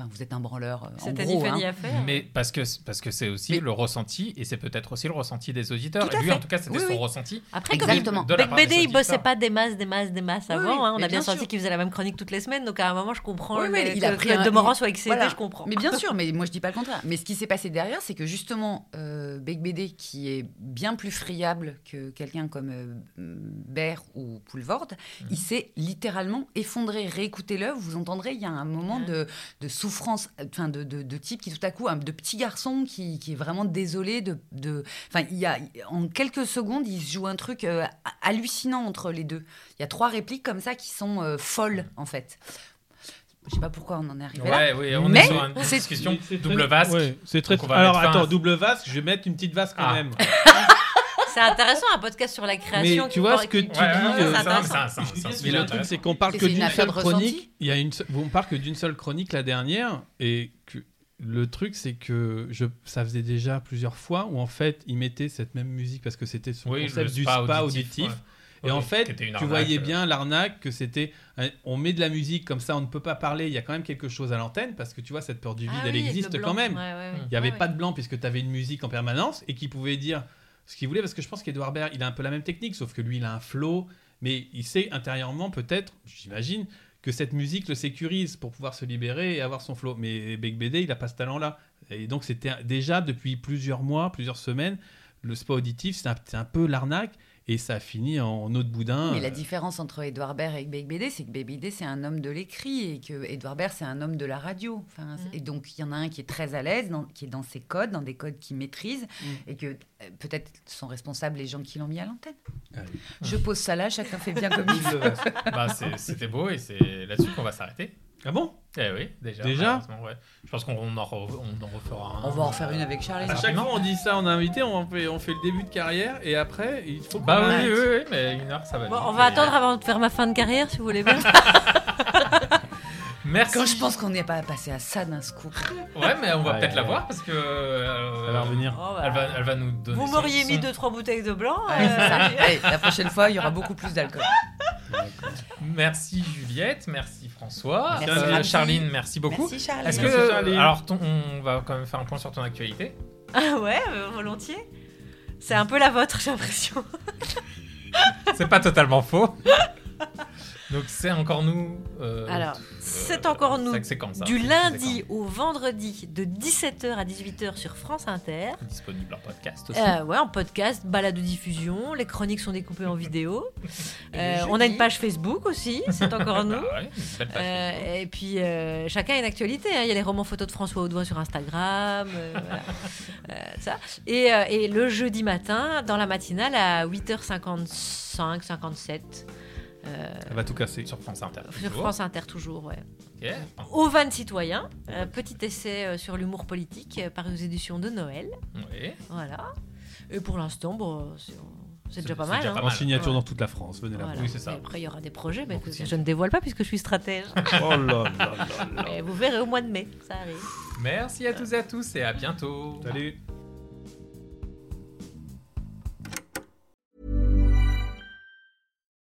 enfin, vous êtes un branleur. euh, ni hein. à faire. Mais parce que parce que c'est aussi Mais- le ressenti et c'est peut-être aussi le ressenti des auditeurs. Tout à et lui fait. en tout cas c'était Oui, son oui. ressenti. Après, comme Exactement. De Bec BD, il bossait pas des masses, des masses, des masses avant. oui, hein. On a bien bien senti qu'il faisait la même chronique toutes les semaines. Donc à un moment, je comprends Oui, le- il a que pris un- Demorand il- soit excédé, Voilà. je comprends. Mais bien sûr, mais moi je dis pas le contraire. Mais ce qui s'est passé derrière, c'est que justement, euh, Bec BD, qui est bien plus friable que quelqu'un comme euh, Baird ou Poulvord, Mhm. il s'est littéralement effondré. Réécoutez-le, vous entendrez, il y a un moment Ouais. de, de souffrance, enfin de, de, de type qui tout à coup, un, de petit garçon qui, qui est vraiment désolé de, de, enfin il y a en quelques secondes, il se joue un truc euh, hallucinant entre les deux. Il y a trois répliques comme ça qui sont euh, folles en fait. Je sais pas pourquoi on en est arrivé là. Ouais, oui, on Mais est sur une c'est- discussion double vasque. Ouais, c'est très. Alors attends, double vasque, je vais mettre une petite vasque quand Ah. même. C'est intéressant, un podcast sur la création. Mais tu vois ce que tu dis, euh, Mais le truc, c'est qu'on parle que d'une seule chronique. Il y a une, on parle que d'une seule chronique la dernière, et que le truc, c'est que je, ça faisait déjà plusieurs fois où en fait, il mettait cette même musique parce que c'était son Oui, concept du spa spa auditif, auditif. ouais. Et Oui, en fait, tu arnaque, voyais euh. bien l'arnaque que c'était, un- on met de la musique comme ça, on ne peut pas parler. Il y a quand même quelque chose à l'antenne parce que tu vois cette peur du vide, Ah elle oui, avec existe quand même. Ouais, ouais, ouais. Il n'y avait Ouais, pas ouais. de blanc puisque tu avais une musique en permanence et qui pouvait dire ce qu'il voulait parce que je pense qu'Edouard Baird, il a un peu la même technique, sauf que lui, il a un flow, mais il sait intérieurement peut-être, j'imagine, que cette musique le sécurise pour pouvoir se libérer et avoir son flow. Mais Beck BD, il n'a pas ce talent-là. Et donc, c'était déjà depuis plusieurs mois, plusieurs semaines, le spa auditif, c'est un, c'est un peu l'arnaque et ça a fini en eau de boudin. Mais la Euh, différence entre Edouard Baird et BD, c'est que BD, c'est un homme de l'écrit et que Edouard Baird, c'est un homme de la radio. Enfin, Mhm. Et donc, il y en a un qui est très à l'aise, dans- qui est dans ses codes, dans des codes qu'il maîtrise, et que euh, peut-être sont responsables les gens qui l'ont mis à l'antenne. Allez. Je pose ça là, chacun fait bien comme il veut. Bah, C'était beau et c'est là-dessus qu'on va s'arrêter. Ah bon? Eh oui, déjà. Déjà? Ouais. Je pense qu'on en, re- on en refera un. On va en refaire une avec Charlie. À chaque fois, on dit ça, on a invité, on fait, on fait le début de carrière et après, il faut Bah oui, oui, oui, mais une heure ça va. Bon, on va attendre avant de faire ma fin de carrière, si vous voulez bien. Merci. Quand je pense qu'on n'est pas passé à ça d'un scoop. Ouais, mais on va Ouais, peut-être la ouais. voir parce que. euh, Ça va revenir. Oh, bah. Elle va, elle va nous donner. Vous m'auriez mis deux trois bouteilles de blanc. Ça. euh, Allez, la prochaine fois, il y aura beaucoup plus d'alcool. Merci Juliette, merci François, Merci, Euh. Charline, merci beaucoup. Merci Charlie. Est-ce Merci, que Charline. alors ton- on va quand même faire un point sur ton actualité. Ah ouais, euh, volontiers. C'est un peu la vôtre, j'ai l'impression. C'est pas totalement faux. Donc c'est encore nous. euh, Alors, euh, c'est encore nous. ça Du lundi au vendredi de 17h à 18h sur France Inter. Disponible en podcast aussi. Euh, ouais, en podcast, balade de diffusion. Les chroniques sont découpées en vidéo. Euh, on a une page Facebook aussi, c'est encore nous. Ah ouais, une belle page Euh, Facebook. et puis chacun a une actualité. hein. Il y a les romans photos de François Audouin sur Instagram, voilà. Ça. Et, et le jeudi matin, dans la matinale à 8h55, 57. Euh, Elle va tout casser. Sur France Inter. sur toujours. France Inter toujours, ouais. Au Van Citoyen, euh, petit essai euh, sur l'humour politique paru aux éditions de Noël. Oui. Voilà. Et pour l'instant, bon, c'est déjà pas mal. déjà hein. pas En mal. signature Ouais. dans toute la France. Venez là. Voilà. Oui, c'est ça. Et après, il y aura des projets, mais que je ne dévoile pas puisque je suis stratège. Oh là là là là. Mais vous verrez au mois de mai, ça arrive. Merci à tous et à tous et à bientôt. Salut.